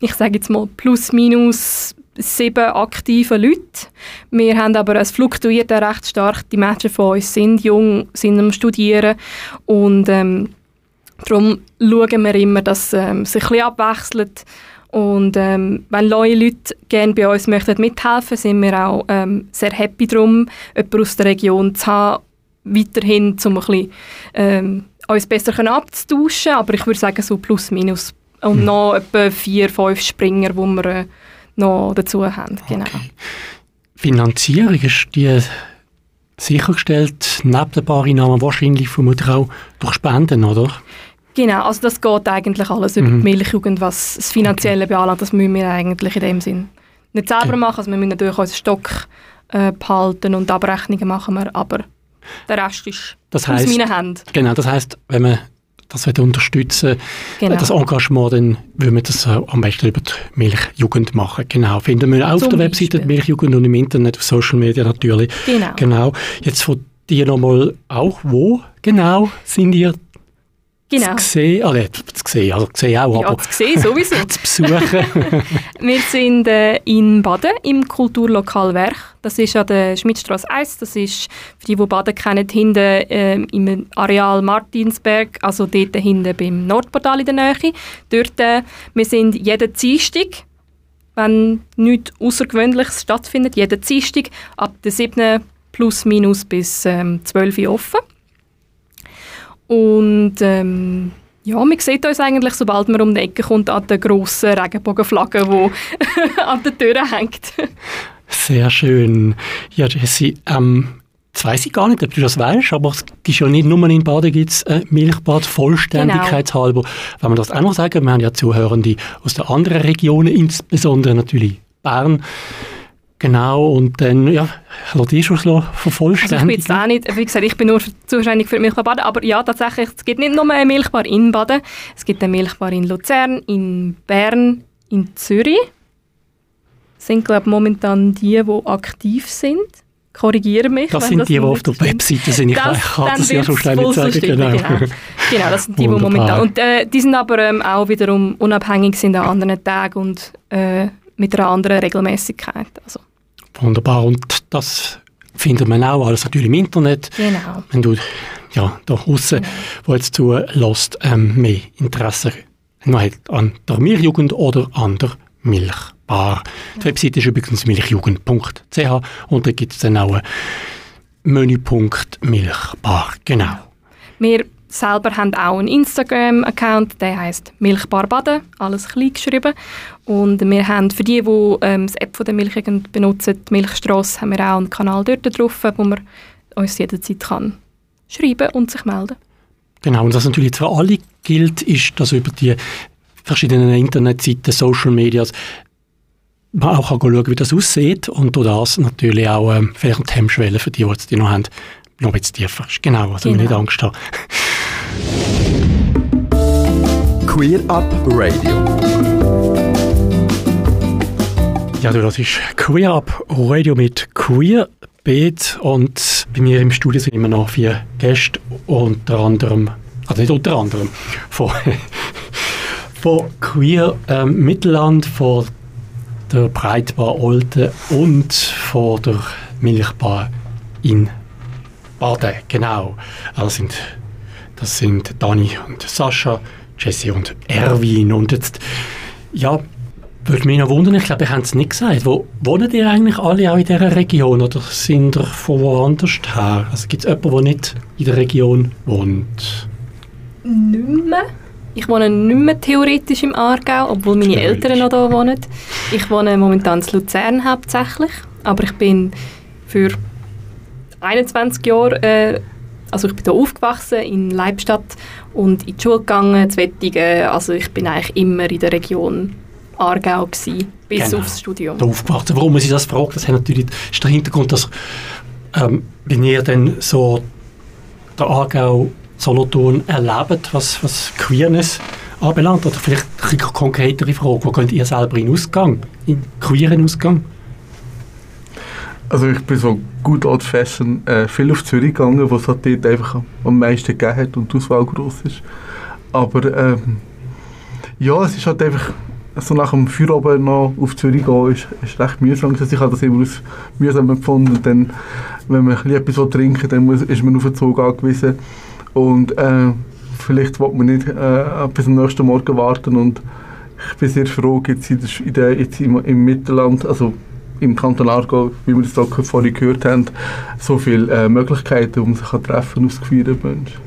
ich sage jetzt mal, plus minus sieben aktive Leute. Wir haben aber, es fluktuiert auch recht stark. Die Menschen von uns sind jung, sind am Studieren und ähm, darum schauen wir immer, dass ähm, sich ein bisschen abwechselt. Und ähm, wenn neue Leute gerne bei uns möchten mithelfen, sind wir auch ähm, sehr happy darum, jemanden aus der Region zu haben, weiterhin, um ein bisschen, ähm, uns besser abzutauschen. Aber ich würde sagen, so plus minus. Und hm. noch etwa vier, fünf Springer, die wir äh, noch dazu haben. Genau. Okay.
Finanzierung ist die sichergestellt, neben den Barinamen wahrscheinlich vermutlich auch durch Spenden, oder?
Genau, also das geht eigentlich alles über mhm. die Milchjugend, was das Finanzielle okay. beanlangt. Das müssen wir eigentlich in dem Sinn nicht selber okay. machen. Also wir müssen natürlich unseren Stock äh, behalten und Abrechnungen machen wir, aber der Rest ist
das heisst,
aus meinen Händen.
Genau, das heißt, wenn man das unterstützen genau. das Engagement, dann würden wir das äh, am besten über die Milchjugend machen. Genau, finden wir auch Zum auf der Webseite die Milchjugend und im Internet, auf Social Media natürlich.
Genau.
genau. Jetzt von dir nochmal auch, wo genau sind ihr
Genau.
Zu sehen, also zu sehen, also zu sehen auch,
ja, aber zu sehen sowieso. [LAUGHS]
zu besuchen. [LAUGHS]
wir sind äh, in Baden im Kulturlokal Werch. Das ist an der Schmidtstraße 1. Das ist, für die, die Baden kennen, hinten äh, im Areal Martinsberg, also dort hinten beim Nordportal in der Nähe. Dort, äh, wir sind jeden Dienstag, wenn nichts Außergewöhnliches stattfindet, jeden Dienstag ab der 7. plus minus bis ähm, 12 Uhr offen. Und ähm, ja, man sieht uns eigentlich, sobald man um die Ecke kommt, an der grossen Regenbogenflagge, die [LAUGHS] an der Tür hängt.
Sehr schön. Ja, Jessie, ähm, Jetzt weiss ich gar nicht, ob du das weißt, aber es gibt ja nicht nur in Baden gibt's ein Milchbad, vollständigkeitshalber. Genau. Wenn wir das auch noch sagen, wir haben ja Zuhörende aus den anderen Regionen, insbesondere natürlich Bern. Genau, und dann, ja, lass dich schon vervollständigen.
Also ich bin jetzt auch nicht, wie gesagt, ich bin nur zuständig für Milchbar Baden, aber ja, tatsächlich, es gibt nicht nur eine Milchbar in Baden, es gibt eine Milchbar in Luzern, in Bern, in Zürich. Das sind, glaube ich, momentan die, die aktiv sind. Korrigiere mich.
Das sind das die, die auf der Webseite sind. Ich das, kann das ja so schnell nicht sagen.
Genau. genau. genau, das sind die, die momentan. Und äh, die sind aber ähm, auch wiederum unabhängig sind an anderen Tagen und äh, mit einer anderen Regelmäßigkeit. Also.
Wunderbar. Und das findet man auch alles natürlich im Internet.
Genau.
Wenn du ja, da draußen, genau. wo jetzt zulässt, ähm, mehr Interesse hat an der Milchjugend oder an der Milchbar. Ja. Die Webseite ist übrigens milchjugend.ch und da gibt es dann auch einen Menüpunkt Milchbar. Genau.
Wir selber haben auch einen Instagram-Account, der heißt Milchbar Baden, alles klein geschrieben. Und wir haben für die, die ähm, das App von der Milchjugend benutzen, die Milchstrasse, haben wir auch einen Kanal dort drauf, wo man uns jederzeit kann schreiben und sich melden.
Genau, und was natürlich für alle gilt, ist, dass über die verschiedenen Internetseiten, Social Medias, man auch kann wie das aussieht und durch das natürlich auch ähm, vielleicht eine Hemmschwelle für die, die es noch haben, noch ein bisschen tiefer ist. Genau, also genau. nicht Angst haben.
Queer Up Radio.
Ja, du, das ist Queer Up Radio mit Queer Beet und bei mir im Studio sind immer noch vier Gäste, unter anderem, also nicht unter anderem, von, [LAUGHS] von Queer ähm, Mittelland, von der Breitbar Olten und von der Milchbar in Baden, genau. Also sind, das sind Dani und Sascha, Jesse und Erwin und jetzt, ja, würde mich noch wundern, ich glaube, ihr habt es nicht gesagt. Wo wohnen ihr eigentlich alle auch in dieser Region oder sind ihr von woanders her? Also gibt es jemanden, der nicht in der Region wohnt?
Nicht mehr. Ich wohne nicht mehr theoretisch im Aargau, obwohl meine. Eltern noch da wohnen. Ich wohne momentan in Luzern hauptsächlich, aber ich bin für 21 Jahre, äh, also ich bin hier aufgewachsen in Leibstadt und in die Schule gegangen, zu Wettigen. Also ich bin eigentlich immer in der Region Aargau gewesen, bis
Genau.
aufs Studium.
da aufgewachsen. Warum ich das frage, das hat natürlich der Hintergrund, dass ähm, wenn ihr dann so der Aargau Solothurn erlebt, was, was Queerness anbelangt, oder vielleicht eine konkretere Frage, wo könnt ihr selber in Ausgang, in queeren Ausgang?
Also ich bin so gut old fashion äh, viel auf Zürich gegangen, wo es halt dort einfach am- meisten gegeben hat und die Auswahl groß ist. Aber ähm, ja, es ist halt einfach so nach dem Feierabend noch auf Zürich gehen, ist, ist recht mühsam. Ich habe das immer als mühsam empfunden. Dann, wenn man etwas trinken dann muss, ist man auf den Zug angewiesen. Und äh, vielleicht will man nicht äh, bis am nächsten Morgen warten. Und ich bin sehr froh, jetzt, in der, jetzt im, im Mittelland, also im Kanton Aargau, wie wir das da vorhin gehört haben, so viele äh, Möglichkeiten, um sich an treffen aus queeren Menschen.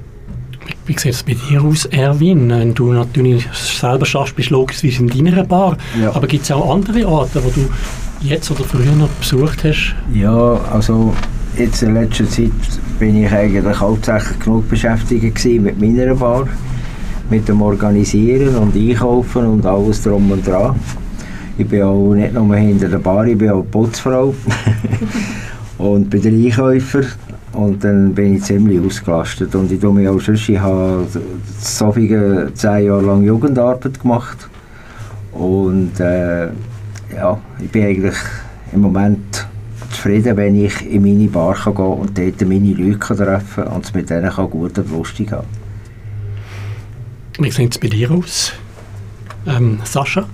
Wie, wie sieht es bei dir aus, Erwin? Wenn du natürlich selber schaffst, bist du logischerweise in deiner Bar.
Ja.
Aber gibt es auch andere Orte, wo du jetzt oder früher noch besucht hast?
Ja, also jetzt in letzter Zeit bin ich eigentlich hauptsächlich genug beschäftigt gewesen mit meiner Bar, mit dem Organisieren und Einkaufen und alles drum und dran. Ich bin auch nicht nur hinter der Bar, ich bin auch Putzfrau. [LAUGHS] Und bin der Einkäufer. Und dann bin ich ziemlich ausgelastet. Und ich tue mich auch sonst, ich habe so viele zehn Jahre lang Jugendarbeit gemacht. Und äh, ja, ich bin eigentlich im Moment zufrieden, wenn ich in meine Bar kann gehen und dort meine Leute kann treffen kann und es mit denen kann gut und lustig haben.
Wie sieht es bei dir aus, ähm, Sascha?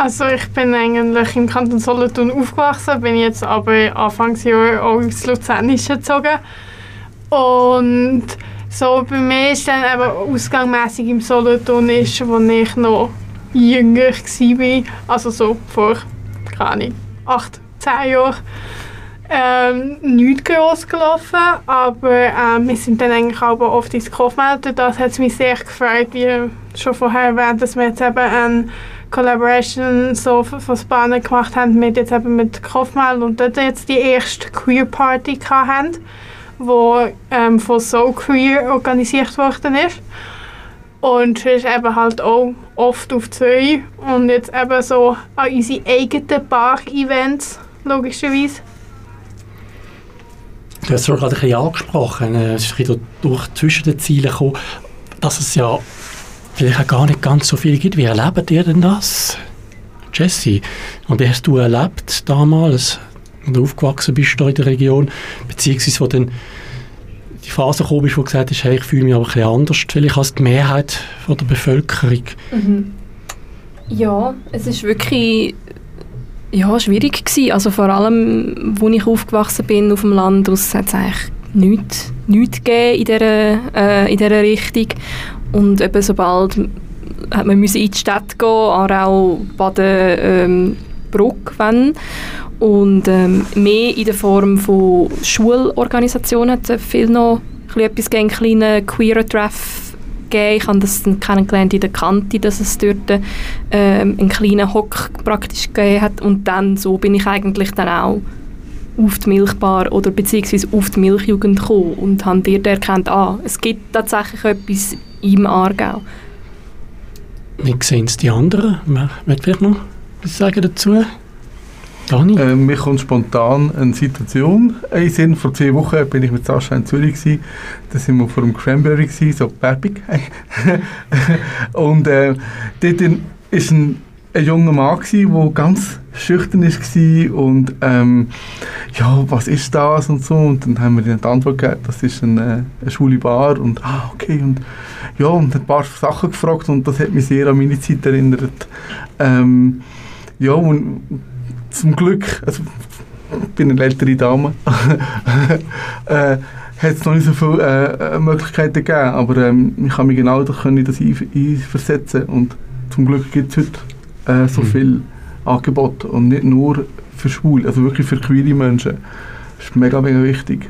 Also ich bin eigentlich im Kanton Solothurn aufgewachsen, bin jetzt aber Anfangsjahr auch ins Luzernische gezogen. Und so bei mir ist dann eben ausgangmässig im Solothurn ist, wo ich noch jünger war, also so vor, keine Ahnung, acht, zehn Jahren, ähm, nichts groß gelaufen, aber ähm, wir sind dann eigentlich auch oft ins Kaufmelden. Das hat mich sehr gefreut, wie schon vorher erwähnt, dass wir jetzt eben eine Collaboration so f- von Spanien gemacht haben, mit jetzt eben mit Kaufmelden und dort jetzt die erste Queer Party hatten, wo ähm, von So Queer organisiert worden ist. Und ist eben halt auch oft auf zwei und jetzt eben so an unsere eigenen Bar-Events, logischerweise.
Du hast es gerade ein bisschen angesprochen, äh, es ist ein bisschen durch zwischen den Zielen gekommen, dass es ja vielleicht auch gar nicht ganz so viel gibt. Wie erlebt ihr denn das? Jesse, und wie hast du erlebt damals, als du aufgewachsen bist in der Region, beziehungsweise wo dann die Phase ist, wo du gesagt hast, hey, ich fühle mich aber ein bisschen anders vielleicht als die Mehrheit von der Bevölkerung.
Ja, es ist wirklich ja, schwierig gewesen. Also vor allem, als ich aufgewachsen bin auf dem Land, hat es eigentlich nichts, nichts gegeben in dieser, äh, in dieser Richtung. Und eben sobald hat man in die Stadt gehen, Aarau, Baden, ähm, Bruck, wenn. Und ähm, mehr in der Form von Schulorganisationen hat es viel noch etwas gegeben, einen kleinen queeren Treff gegeben. Ich habe das dann kennengelernt in der Kante, dass es dort ähm, einen kleinen Hock praktisch gegeben hat. Und dann so bin ich eigentlich dann auch auf die Milchbar oder beziehungsweise auf die Milchjugend gekommen und habe dort erkannt, ah, es gibt tatsächlich etwas im Aargau.
Wie sehen es die anderen? Wer möchte vielleicht noch etwas sagen dazu? Dani?
Äh, mir kommt spontan eine Situation in Sinn. Vor zwei Wochen bin ich mit Sascha in Zürich. Gewesen. Da sind wir vor dem Cranberry, gewesen, so Berbig. [LAUGHS] Und äh, dort ist ein ein junger Mann, der ganz schüchtern war und ähm, ja, was ist das und so. Und dann haben wir die Antwort gegeben, das ist eine, eine schwule Bar und ah, okay. Und ja, und ein paar Sachen gefragt und das hat mich sehr an meine Zeit erinnert. Ähm, ja, und zum Glück, also ich bin eine ältere Dame, [LAUGHS] äh, hat es noch nicht so viele äh, äh, Möglichkeiten gegeben, aber ähm, ich kann mich genau das, können das einversetzen und zum Glück gibt es heute äh, so mhm. viel Angebot und nicht nur für Schwule, also wirklich für queere Menschen. Das ist mega, mega wichtig.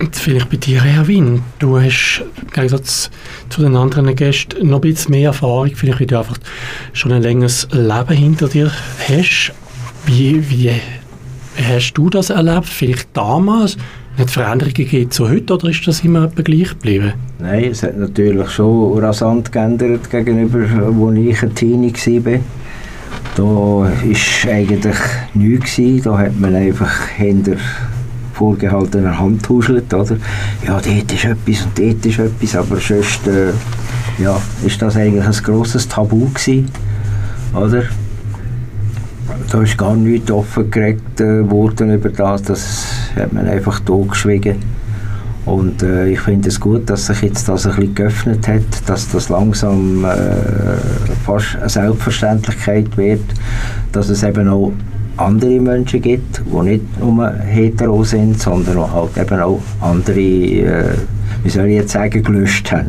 Jetzt vielleicht bei dir, Erwin. Du hast im Gegensatz zu den anderen Gästen noch ein bisschen mehr Erfahrung, vielleicht weil du einfach schon ein längeres Leben hinter dir hast. Wie, wie hast du das erlebt? Vielleicht damals? Hat es Veränderungen gegeben zu heute oder ist das immer gleich geblieben?
Nein, es hat natürlich schon rasant geändert gegenüber, wo ich ein Teenie war. Da war eigentlich nichts. Da hat man einfach hinter vorgehaltener Hand huschelt, oder? Ja, dort ist etwas und dort ist etwas, aber sonst äh, ja, ist das eigentlich ein grosses Tabu gewesen, oder? Da ist gar nichts offengelegt äh, worden über das, das hat man einfach totgeschwiegen. Und äh, ich finde es gut, dass sich jetzt das ein bisschen geöffnet hat, dass das langsam äh, fast eine Selbstverständlichkeit wird, dass es eben auch andere Menschen gibt, die nicht nur hetero sind, sondern halt eben auch andere, äh, wie soll ich jetzt sagen, gelöscht haben.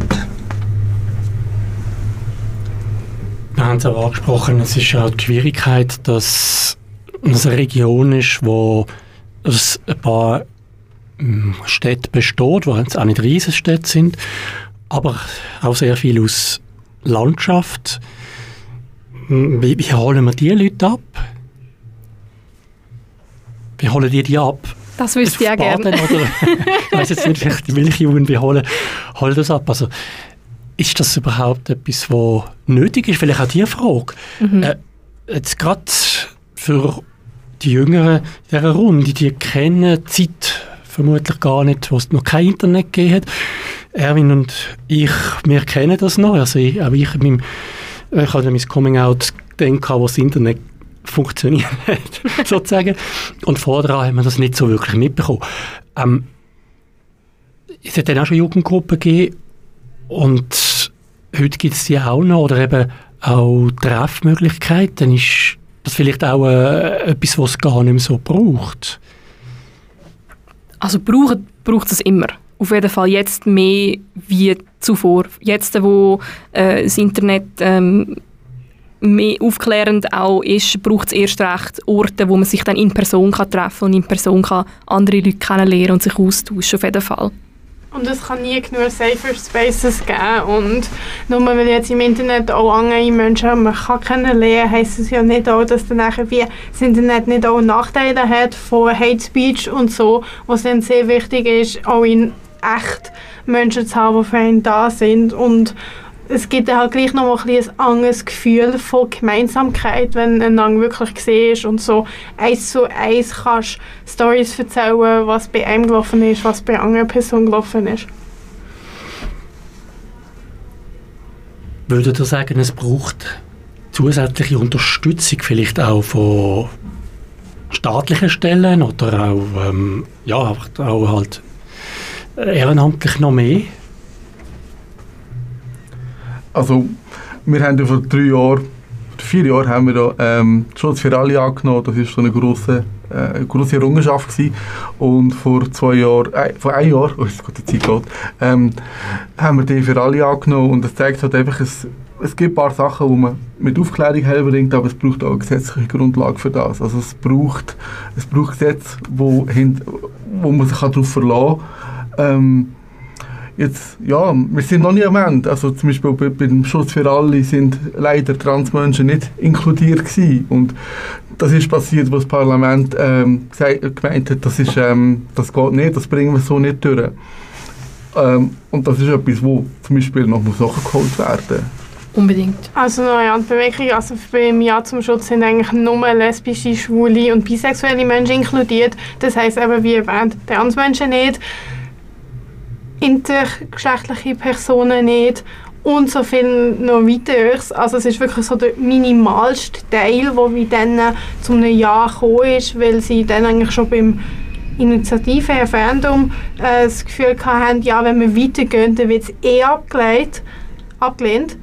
Wir haben es auch angesprochen, es ist ja die Schwierigkeit, dass es eine Region ist, wo es ein paar Städte besteht, die jetzt auch nicht Riesenstädte sind, aber auch sehr viel aus Landschaft. Wie, wie holen wir diese Leute ab? Wie holen die die ab?
Das wüsste ich auch gerne. [LAUGHS]
ich weiß jetzt nicht, vielleicht die Milchjungen, wie holen, holen das ab? Also, ist das überhaupt etwas, was nötig ist? Vielleicht auch die Frage. Mhm. Äh, jetzt gerade für die Jüngeren in dieser Runde, die kennen die Zeit vermutlich gar nicht, wo es noch kein Internet gegeben hat. Erwin und ich, wir kennen das noch. Also ich, auch ich, mein, ich habe mein Coming-out gedacht, wo das Internet funktioniert hat, [LAUGHS] sozusagen. Und vorher haben wir das nicht so wirklich mitbekommen. Ähm, es hat dann auch schon Jugendgruppen gegeben und heute gibt es die auch noch oder eben auch Treffmöglichkeiten. Dann ist das vielleicht auch äh, etwas, was es gar nicht mehr so braucht.
Also braucht, braucht es immer. Auf jeden Fall jetzt mehr wie zuvor. Jetzt, wo äh, das Internet ähm, mehr aufklärend auch ist, braucht es erst recht Orte, wo man sich dann in Person kann treffen und in Person kann andere Leute kennenlernen und sich austauschen, auf jeden Fall.
Und es kann nie genug Safer Spaces geben. Und nur weil jetzt im Internet auch andere Menschen man kann kennenlernen, heisst es ja nicht auch, dass dann nachher wie das Internet nicht auch Nachteile hat von Hate Speech und so, was dann sehr wichtig ist, auch in echt Menschen zu haben, die für einen da sind. Und es gibt halt gleich noch mal ein, anderes Gefühl von Gemeinsamkeit, wenn einander wirklich siehst und so eins zu eins kannst Stories erzählen, was bei einem gelaufen ist, was bei einer anderen Person gelaufen ist.
Würdet ihr sagen, es braucht zusätzliche Unterstützung vielleicht auch von staatlichen Stellen oder auch, ähm, ja, auch halt ehrenamtlich noch mehr?
Also wir haben vor drei Jahren, vier Jahren haben wir da ähm, Schutz für alle angenommen. Das war so eine grosse, äh, grosse Errungenschaft gewesen. Und vor zwei Jahren, äh, vor einem Jahr, oh, ist gut, die Zeit geht, ähm, haben wir die für alle angenommen und das zeigt halt einfach, es, es gibt ein paar Sachen, die man mit Aufklärung herbringt, aber es braucht auch eine gesetzliche Grundlage für das. Also es braucht, es braucht Gesetze, wo, hin, wo man sich darauf verlassen kann. Ähm, Jetzt, ja, wir sind noch nicht am Ende. Also zum Beispiel bei, beim Schutz für alle sind leider Transmenschen nicht inkludiert gewesen. Und das ist passiert, wo das Parlament ähm, gesagt, gemeint hat, das, ist, ähm, das geht nicht, das bringen wir so nicht durch. Ähm, und das ist etwas, wo zum Beispiel noch muss nachgeholt werden
Unbedingt.
Also eine Bemerkung, also beim Ja zum Schutz sind eigentlich nur lesbische, schwule und bisexuelle Menschen inkludiert. Das heisst eben, wie erwähnt, Transmenschen nicht intergeschlechtliche Personen nicht und so viel noch weiteres. Also es ist wirklich so der minimalste Teil, der wie dann zu einem Ja gekommen ist, weil sie dann eigentlich schon beim Initiative Referendum äh, das Gefühl hatten, ja, wenn wir weitergehen, dann wird es eh abgelehnt. abgelehnt.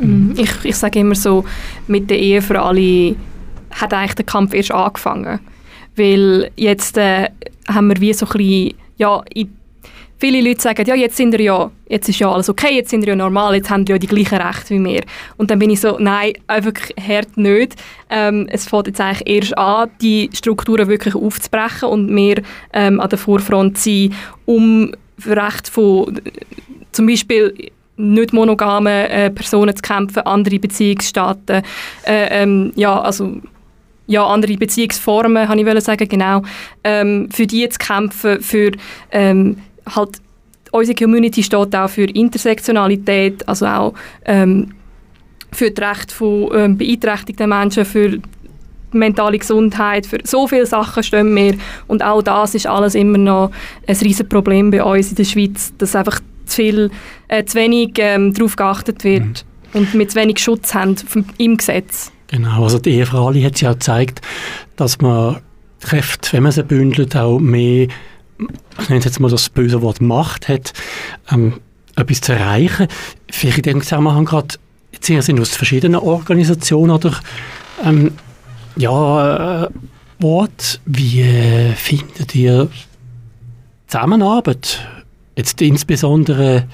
Mhm. Ich, ich sage immer so, mit der Ehe für alle hat eigentlich der Kampf erst angefangen. Weil jetzt äh, haben wir wie so ein bisschen, ja, viele Leute sagen, ja, jetzt sind wir ja, jetzt ist ja alles okay, jetzt sind wir ja normal, jetzt haben wir ja die gleichen Rechte wie wir. Und dann bin ich so, nein, einfach hart nicht. Ähm, es fängt jetzt eigentlich erst an, die Strukturen wirklich aufzubrechen und mehr ähm, an der Vorfront zu sein, um für Rechte von zum Beispiel nicht monogame äh, Personen zu kämpfen, andere Beziehungsstaaten, äh, ähm, ja, also ja, andere Beziehungsformen, habe ich sagen, genau, ähm, für die zu kämpfen, für ähm, halt, unsere Community steht auch für Intersektionalität, also auch ähm, für das Recht von ähm, beeinträchtigten Menschen, für mentale Gesundheit, für so viele Sachen stehen wir und auch das ist alles immer noch ein riesiges Problem bei uns in der Schweiz, dass einfach zu viel, äh, zu wenig ähm, darauf geachtet wird mhm. und wir zu wenig Schutz haben im Gesetz.
Genau, also die Ehe für alle hat ja gezeigt, dass man Kräfte, wenn man sie bündelt, auch mehr, ich nenne es jetzt mal das böse Wort Macht hat, ähm, etwas zu erreichen. Vielleicht in dem Zusammenhang gerade, jetzt sind aus verschiedenen Organisationen oder ähm, ja, äh, Wort, wie äh, findet ihr Zusammenarbeit Jetzt insbesondere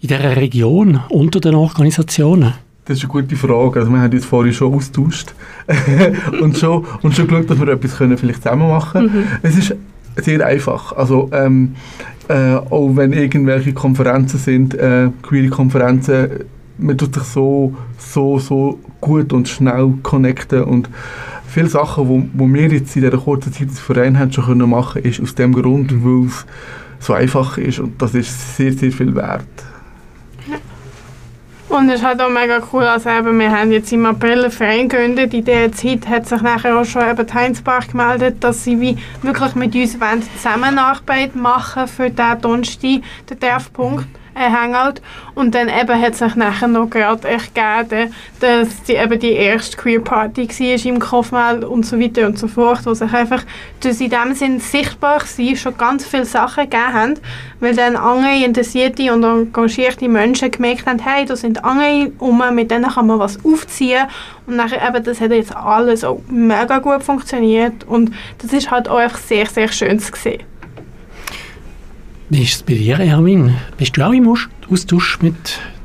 in dieser Region unter den Organisationen?
Das ist eine gute Frage. Also wir haben uns vorhin schon austauscht [LAUGHS] und, schon, und schon geschaut, dass wir etwas können vielleicht zusammen machen können. Mhm. Es ist sehr einfach. Also ähm, äh, auch wenn irgendwelche Konferenzen sind, äh, queere Konferenzen, man tut sich so, so, so gut und schnell connecten und viele Sachen, die wo, wo wir jetzt in dieser kurzen Zeit als Verein haben schon können machen, ist aus dem Grund, weil es so einfach ist und das ist sehr, sehr viel wert.
Und es ist halt auch mega cool, also eben, wir haben jetzt im April einen Verein gegründet. In dieser Zeit hat sich nachher auch schon eben Heinzbach gemeldet, dass sie wie wirklich mit uns Zusammenarbeit machen für diesen Donnerstag, den Treffpunkt ein Hangout. Und dann eben hat sich nachher noch gerade ergeben, dass die, eben die erste Queer Party war im Kaufmann und so weiter und so fort, wo sich einfach dass in dem Sinn sichtbar sie schon ganz viele Sachen gegeben haben, weil dann andere interessierte und engagierte Menschen gemerkt haben, hey, da sind andere um, mit denen kann man was aufziehen und nachher eben, das hat jetzt alles auch mega gut funktioniert und das ist halt auch sehr, sehr schön zu sehen.
Wie ist es bei dir, Erwin? Bist du auch im Austausch mit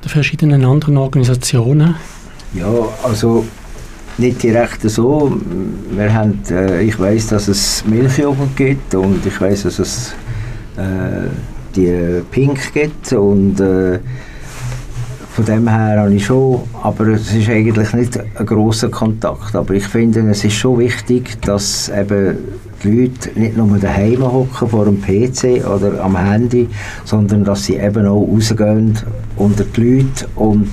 den verschiedenen anderen Organisationen?
Ja, also nicht direkt so. Wir haben, äh, ich weiß, dass es Milchjugend gibt und ich weiß, dass es äh, die Pink gibt und äh, von dem her habe ich schon, aber es ist eigentlich nicht ein großer Kontakt. Aber ich finde, es ist schon wichtig, dass eben die Leute nicht nur daheim hocken vor dem PC oder am Handy, sondern dass sie eben auch rausgehen unter die Leute und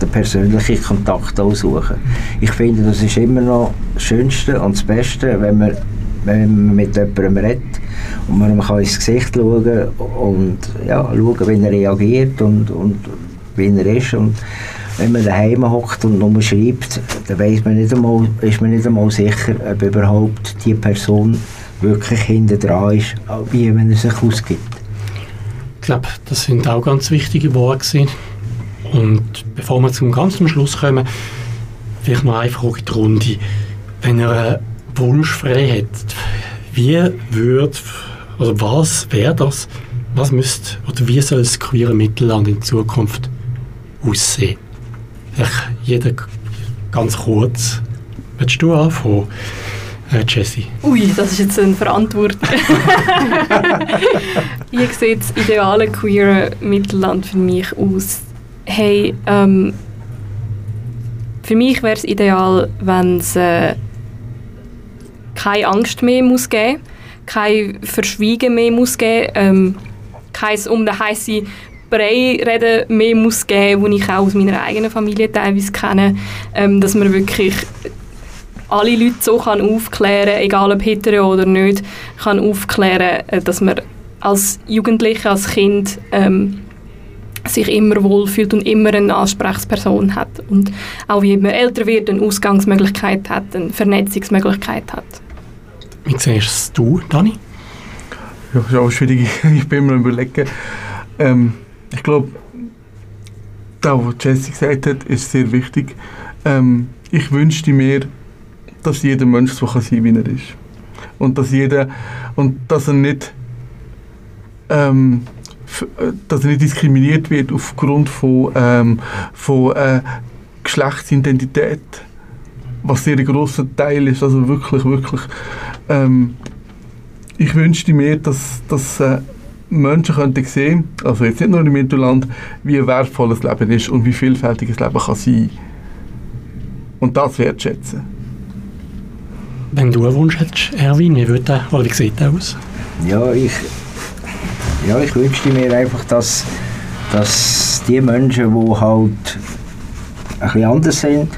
den persönlichen Kontakt auch suchen. Ich finde, das ist immer noch das Schönste und das Beste, wenn man, wenn man mit jemandem redet und man kann ins Gesicht schauen und ja, schauen, wie er reagiert und, und wie er ist. Und wenn man daheim hockt und nur schreibt, dann weiß man nicht einmal, ist man nicht einmal sicher, ob überhaupt die Person wirklich hinter dran ist, wie wenn er sich ausgibt.
Ich glaube, das sind auch ganz wichtige Worte. Und bevor wir zum ganzen Schluss kommen, vielleicht noch eine Frage in die Runde. Wenn ihr einen Wunsch frei hättet, wie würde, also was wäre das, was müsste, oder wie soll das queere Mittelland in Zukunft aussehen? Vielleicht jeder ganz kurz. Willst du anfangen, äh, Jessie?
Ui, das ist jetzt eine Verantwortung. [LAUGHS] Wie sieht das ideale queere Mittelland für mich aus? Hey, ähm, für mich wäre es ideal, wenn es äh, keine Angst mehr muss geben kein Verschweigen mehr muss geben ähm, kein um den heißen Brei reden mehr muss geben, wo ich auch aus meiner eigenen Familie teilweise kenne, ähm, dass man wirklich alle Leute so kann aufklären, egal ob hetero oder nicht, kann aufklären, äh, dass man als Jugendliche, als Kind ähm, sich immer wohlfühlt und immer eine Ansprechperson hat und auch wie man älter wird, eine Ausgangsmöglichkeit hat, eine Vernetzungsmöglichkeit hat.
Wie siehst du, Dani?
Ja, das ist auch schwierig. [LAUGHS] Ich bin mir überlegen. Ähm, ich glaube, das, was Jesse gesagt hat, ist sehr wichtig. Ähm, ich wünschte mir, dass jeder Mensch so kann sein wie er ist. Und dass jeder, und dass er nicht, ähm, äh, dass er nicht diskriminiert wird aufgrund von, ähm, von äh, Geschlechtsidentität, was sehr ein grosser Teil ist, also wirklich, wirklich. Ähm, ich wünschte mir, dass, dass äh, Menschen könnten sehen, also jetzt nicht nur im Mittelland, wie wertvoll das Leben ist und wie vielfältig das Leben kann sein Und das wertschätzen.
Wenn du einen Wunsch hättest, Erwin, wie, würde, oder wie sieht der aus?
Ja, ich, ja, ich wünschte mir einfach, dass, dass die Menschen, die halt ein bisschen anders sind,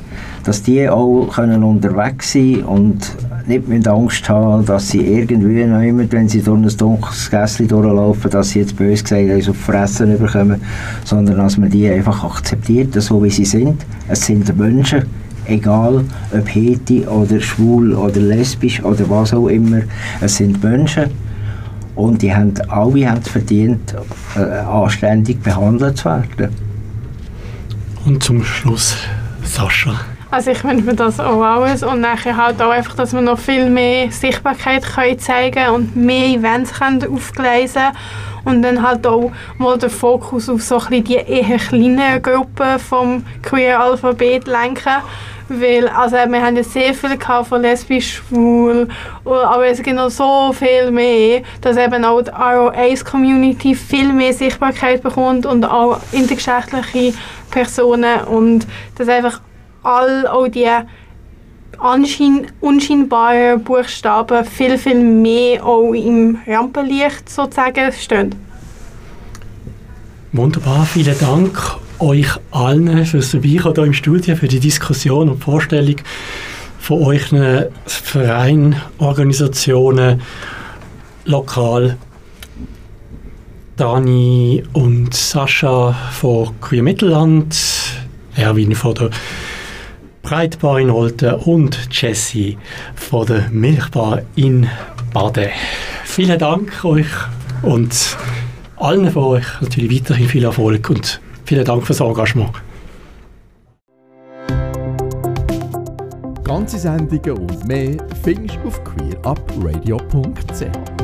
dass die auch können unterwegs sein und nicht mit Angst haben, dass sie irgendwie noch immer, wenn sie durch ein dunkles Gässchen durchlaufen, dass sie jetzt bös gesagt haben, auf Fressen bekommen, sondern dass man die einfach akzeptiert, so wie sie sind. Es sind Menschen, egal ob heti oder schwul oder lesbisch oder was auch immer, es sind Menschen und die haben alle haben verdient, äh, anständig behandelt zu werden.
Und zum Schluss Sascha.
Also ich wünsche mir das auch alles und nachher halt auch einfach, dass wir noch viel mehr Sichtbarkeit können zeigen und mehr Events können aufgleisen und dann halt auch mal den Fokus auf so ein die eher kleinen Gruppen vom Queer Alphabet lenken. Weil also wir haben ja sehr viel von lesbisch, schwul, aber es gibt noch so viel mehr, dass eben auch die ROAs-Community viel mehr Sichtbarkeit bekommt und auch intergeschlechtliche Personen und dass einfach all auch die anschein unscheinbaren Buchstaben viel, viel mehr auch im Rampenlicht sozusagen stehen.
Wunderbar, vielen Dank euch allen fürs Vorbeikommen hier im Studio, für die Diskussion und Vorstellung von euch Vereinen, Organisationen, lokal. Dani und Sascha von Queer Mittelland, Erwin von der Breitbar in Olten und Jessie von der Milchbar in Baden. Vielen Dank euch und allen von euch natürlich weiterhin viel Erfolg und vielen Dank fürs Engagement.
Ganze Sendungen und mehr findest du auf queerupradio.ch.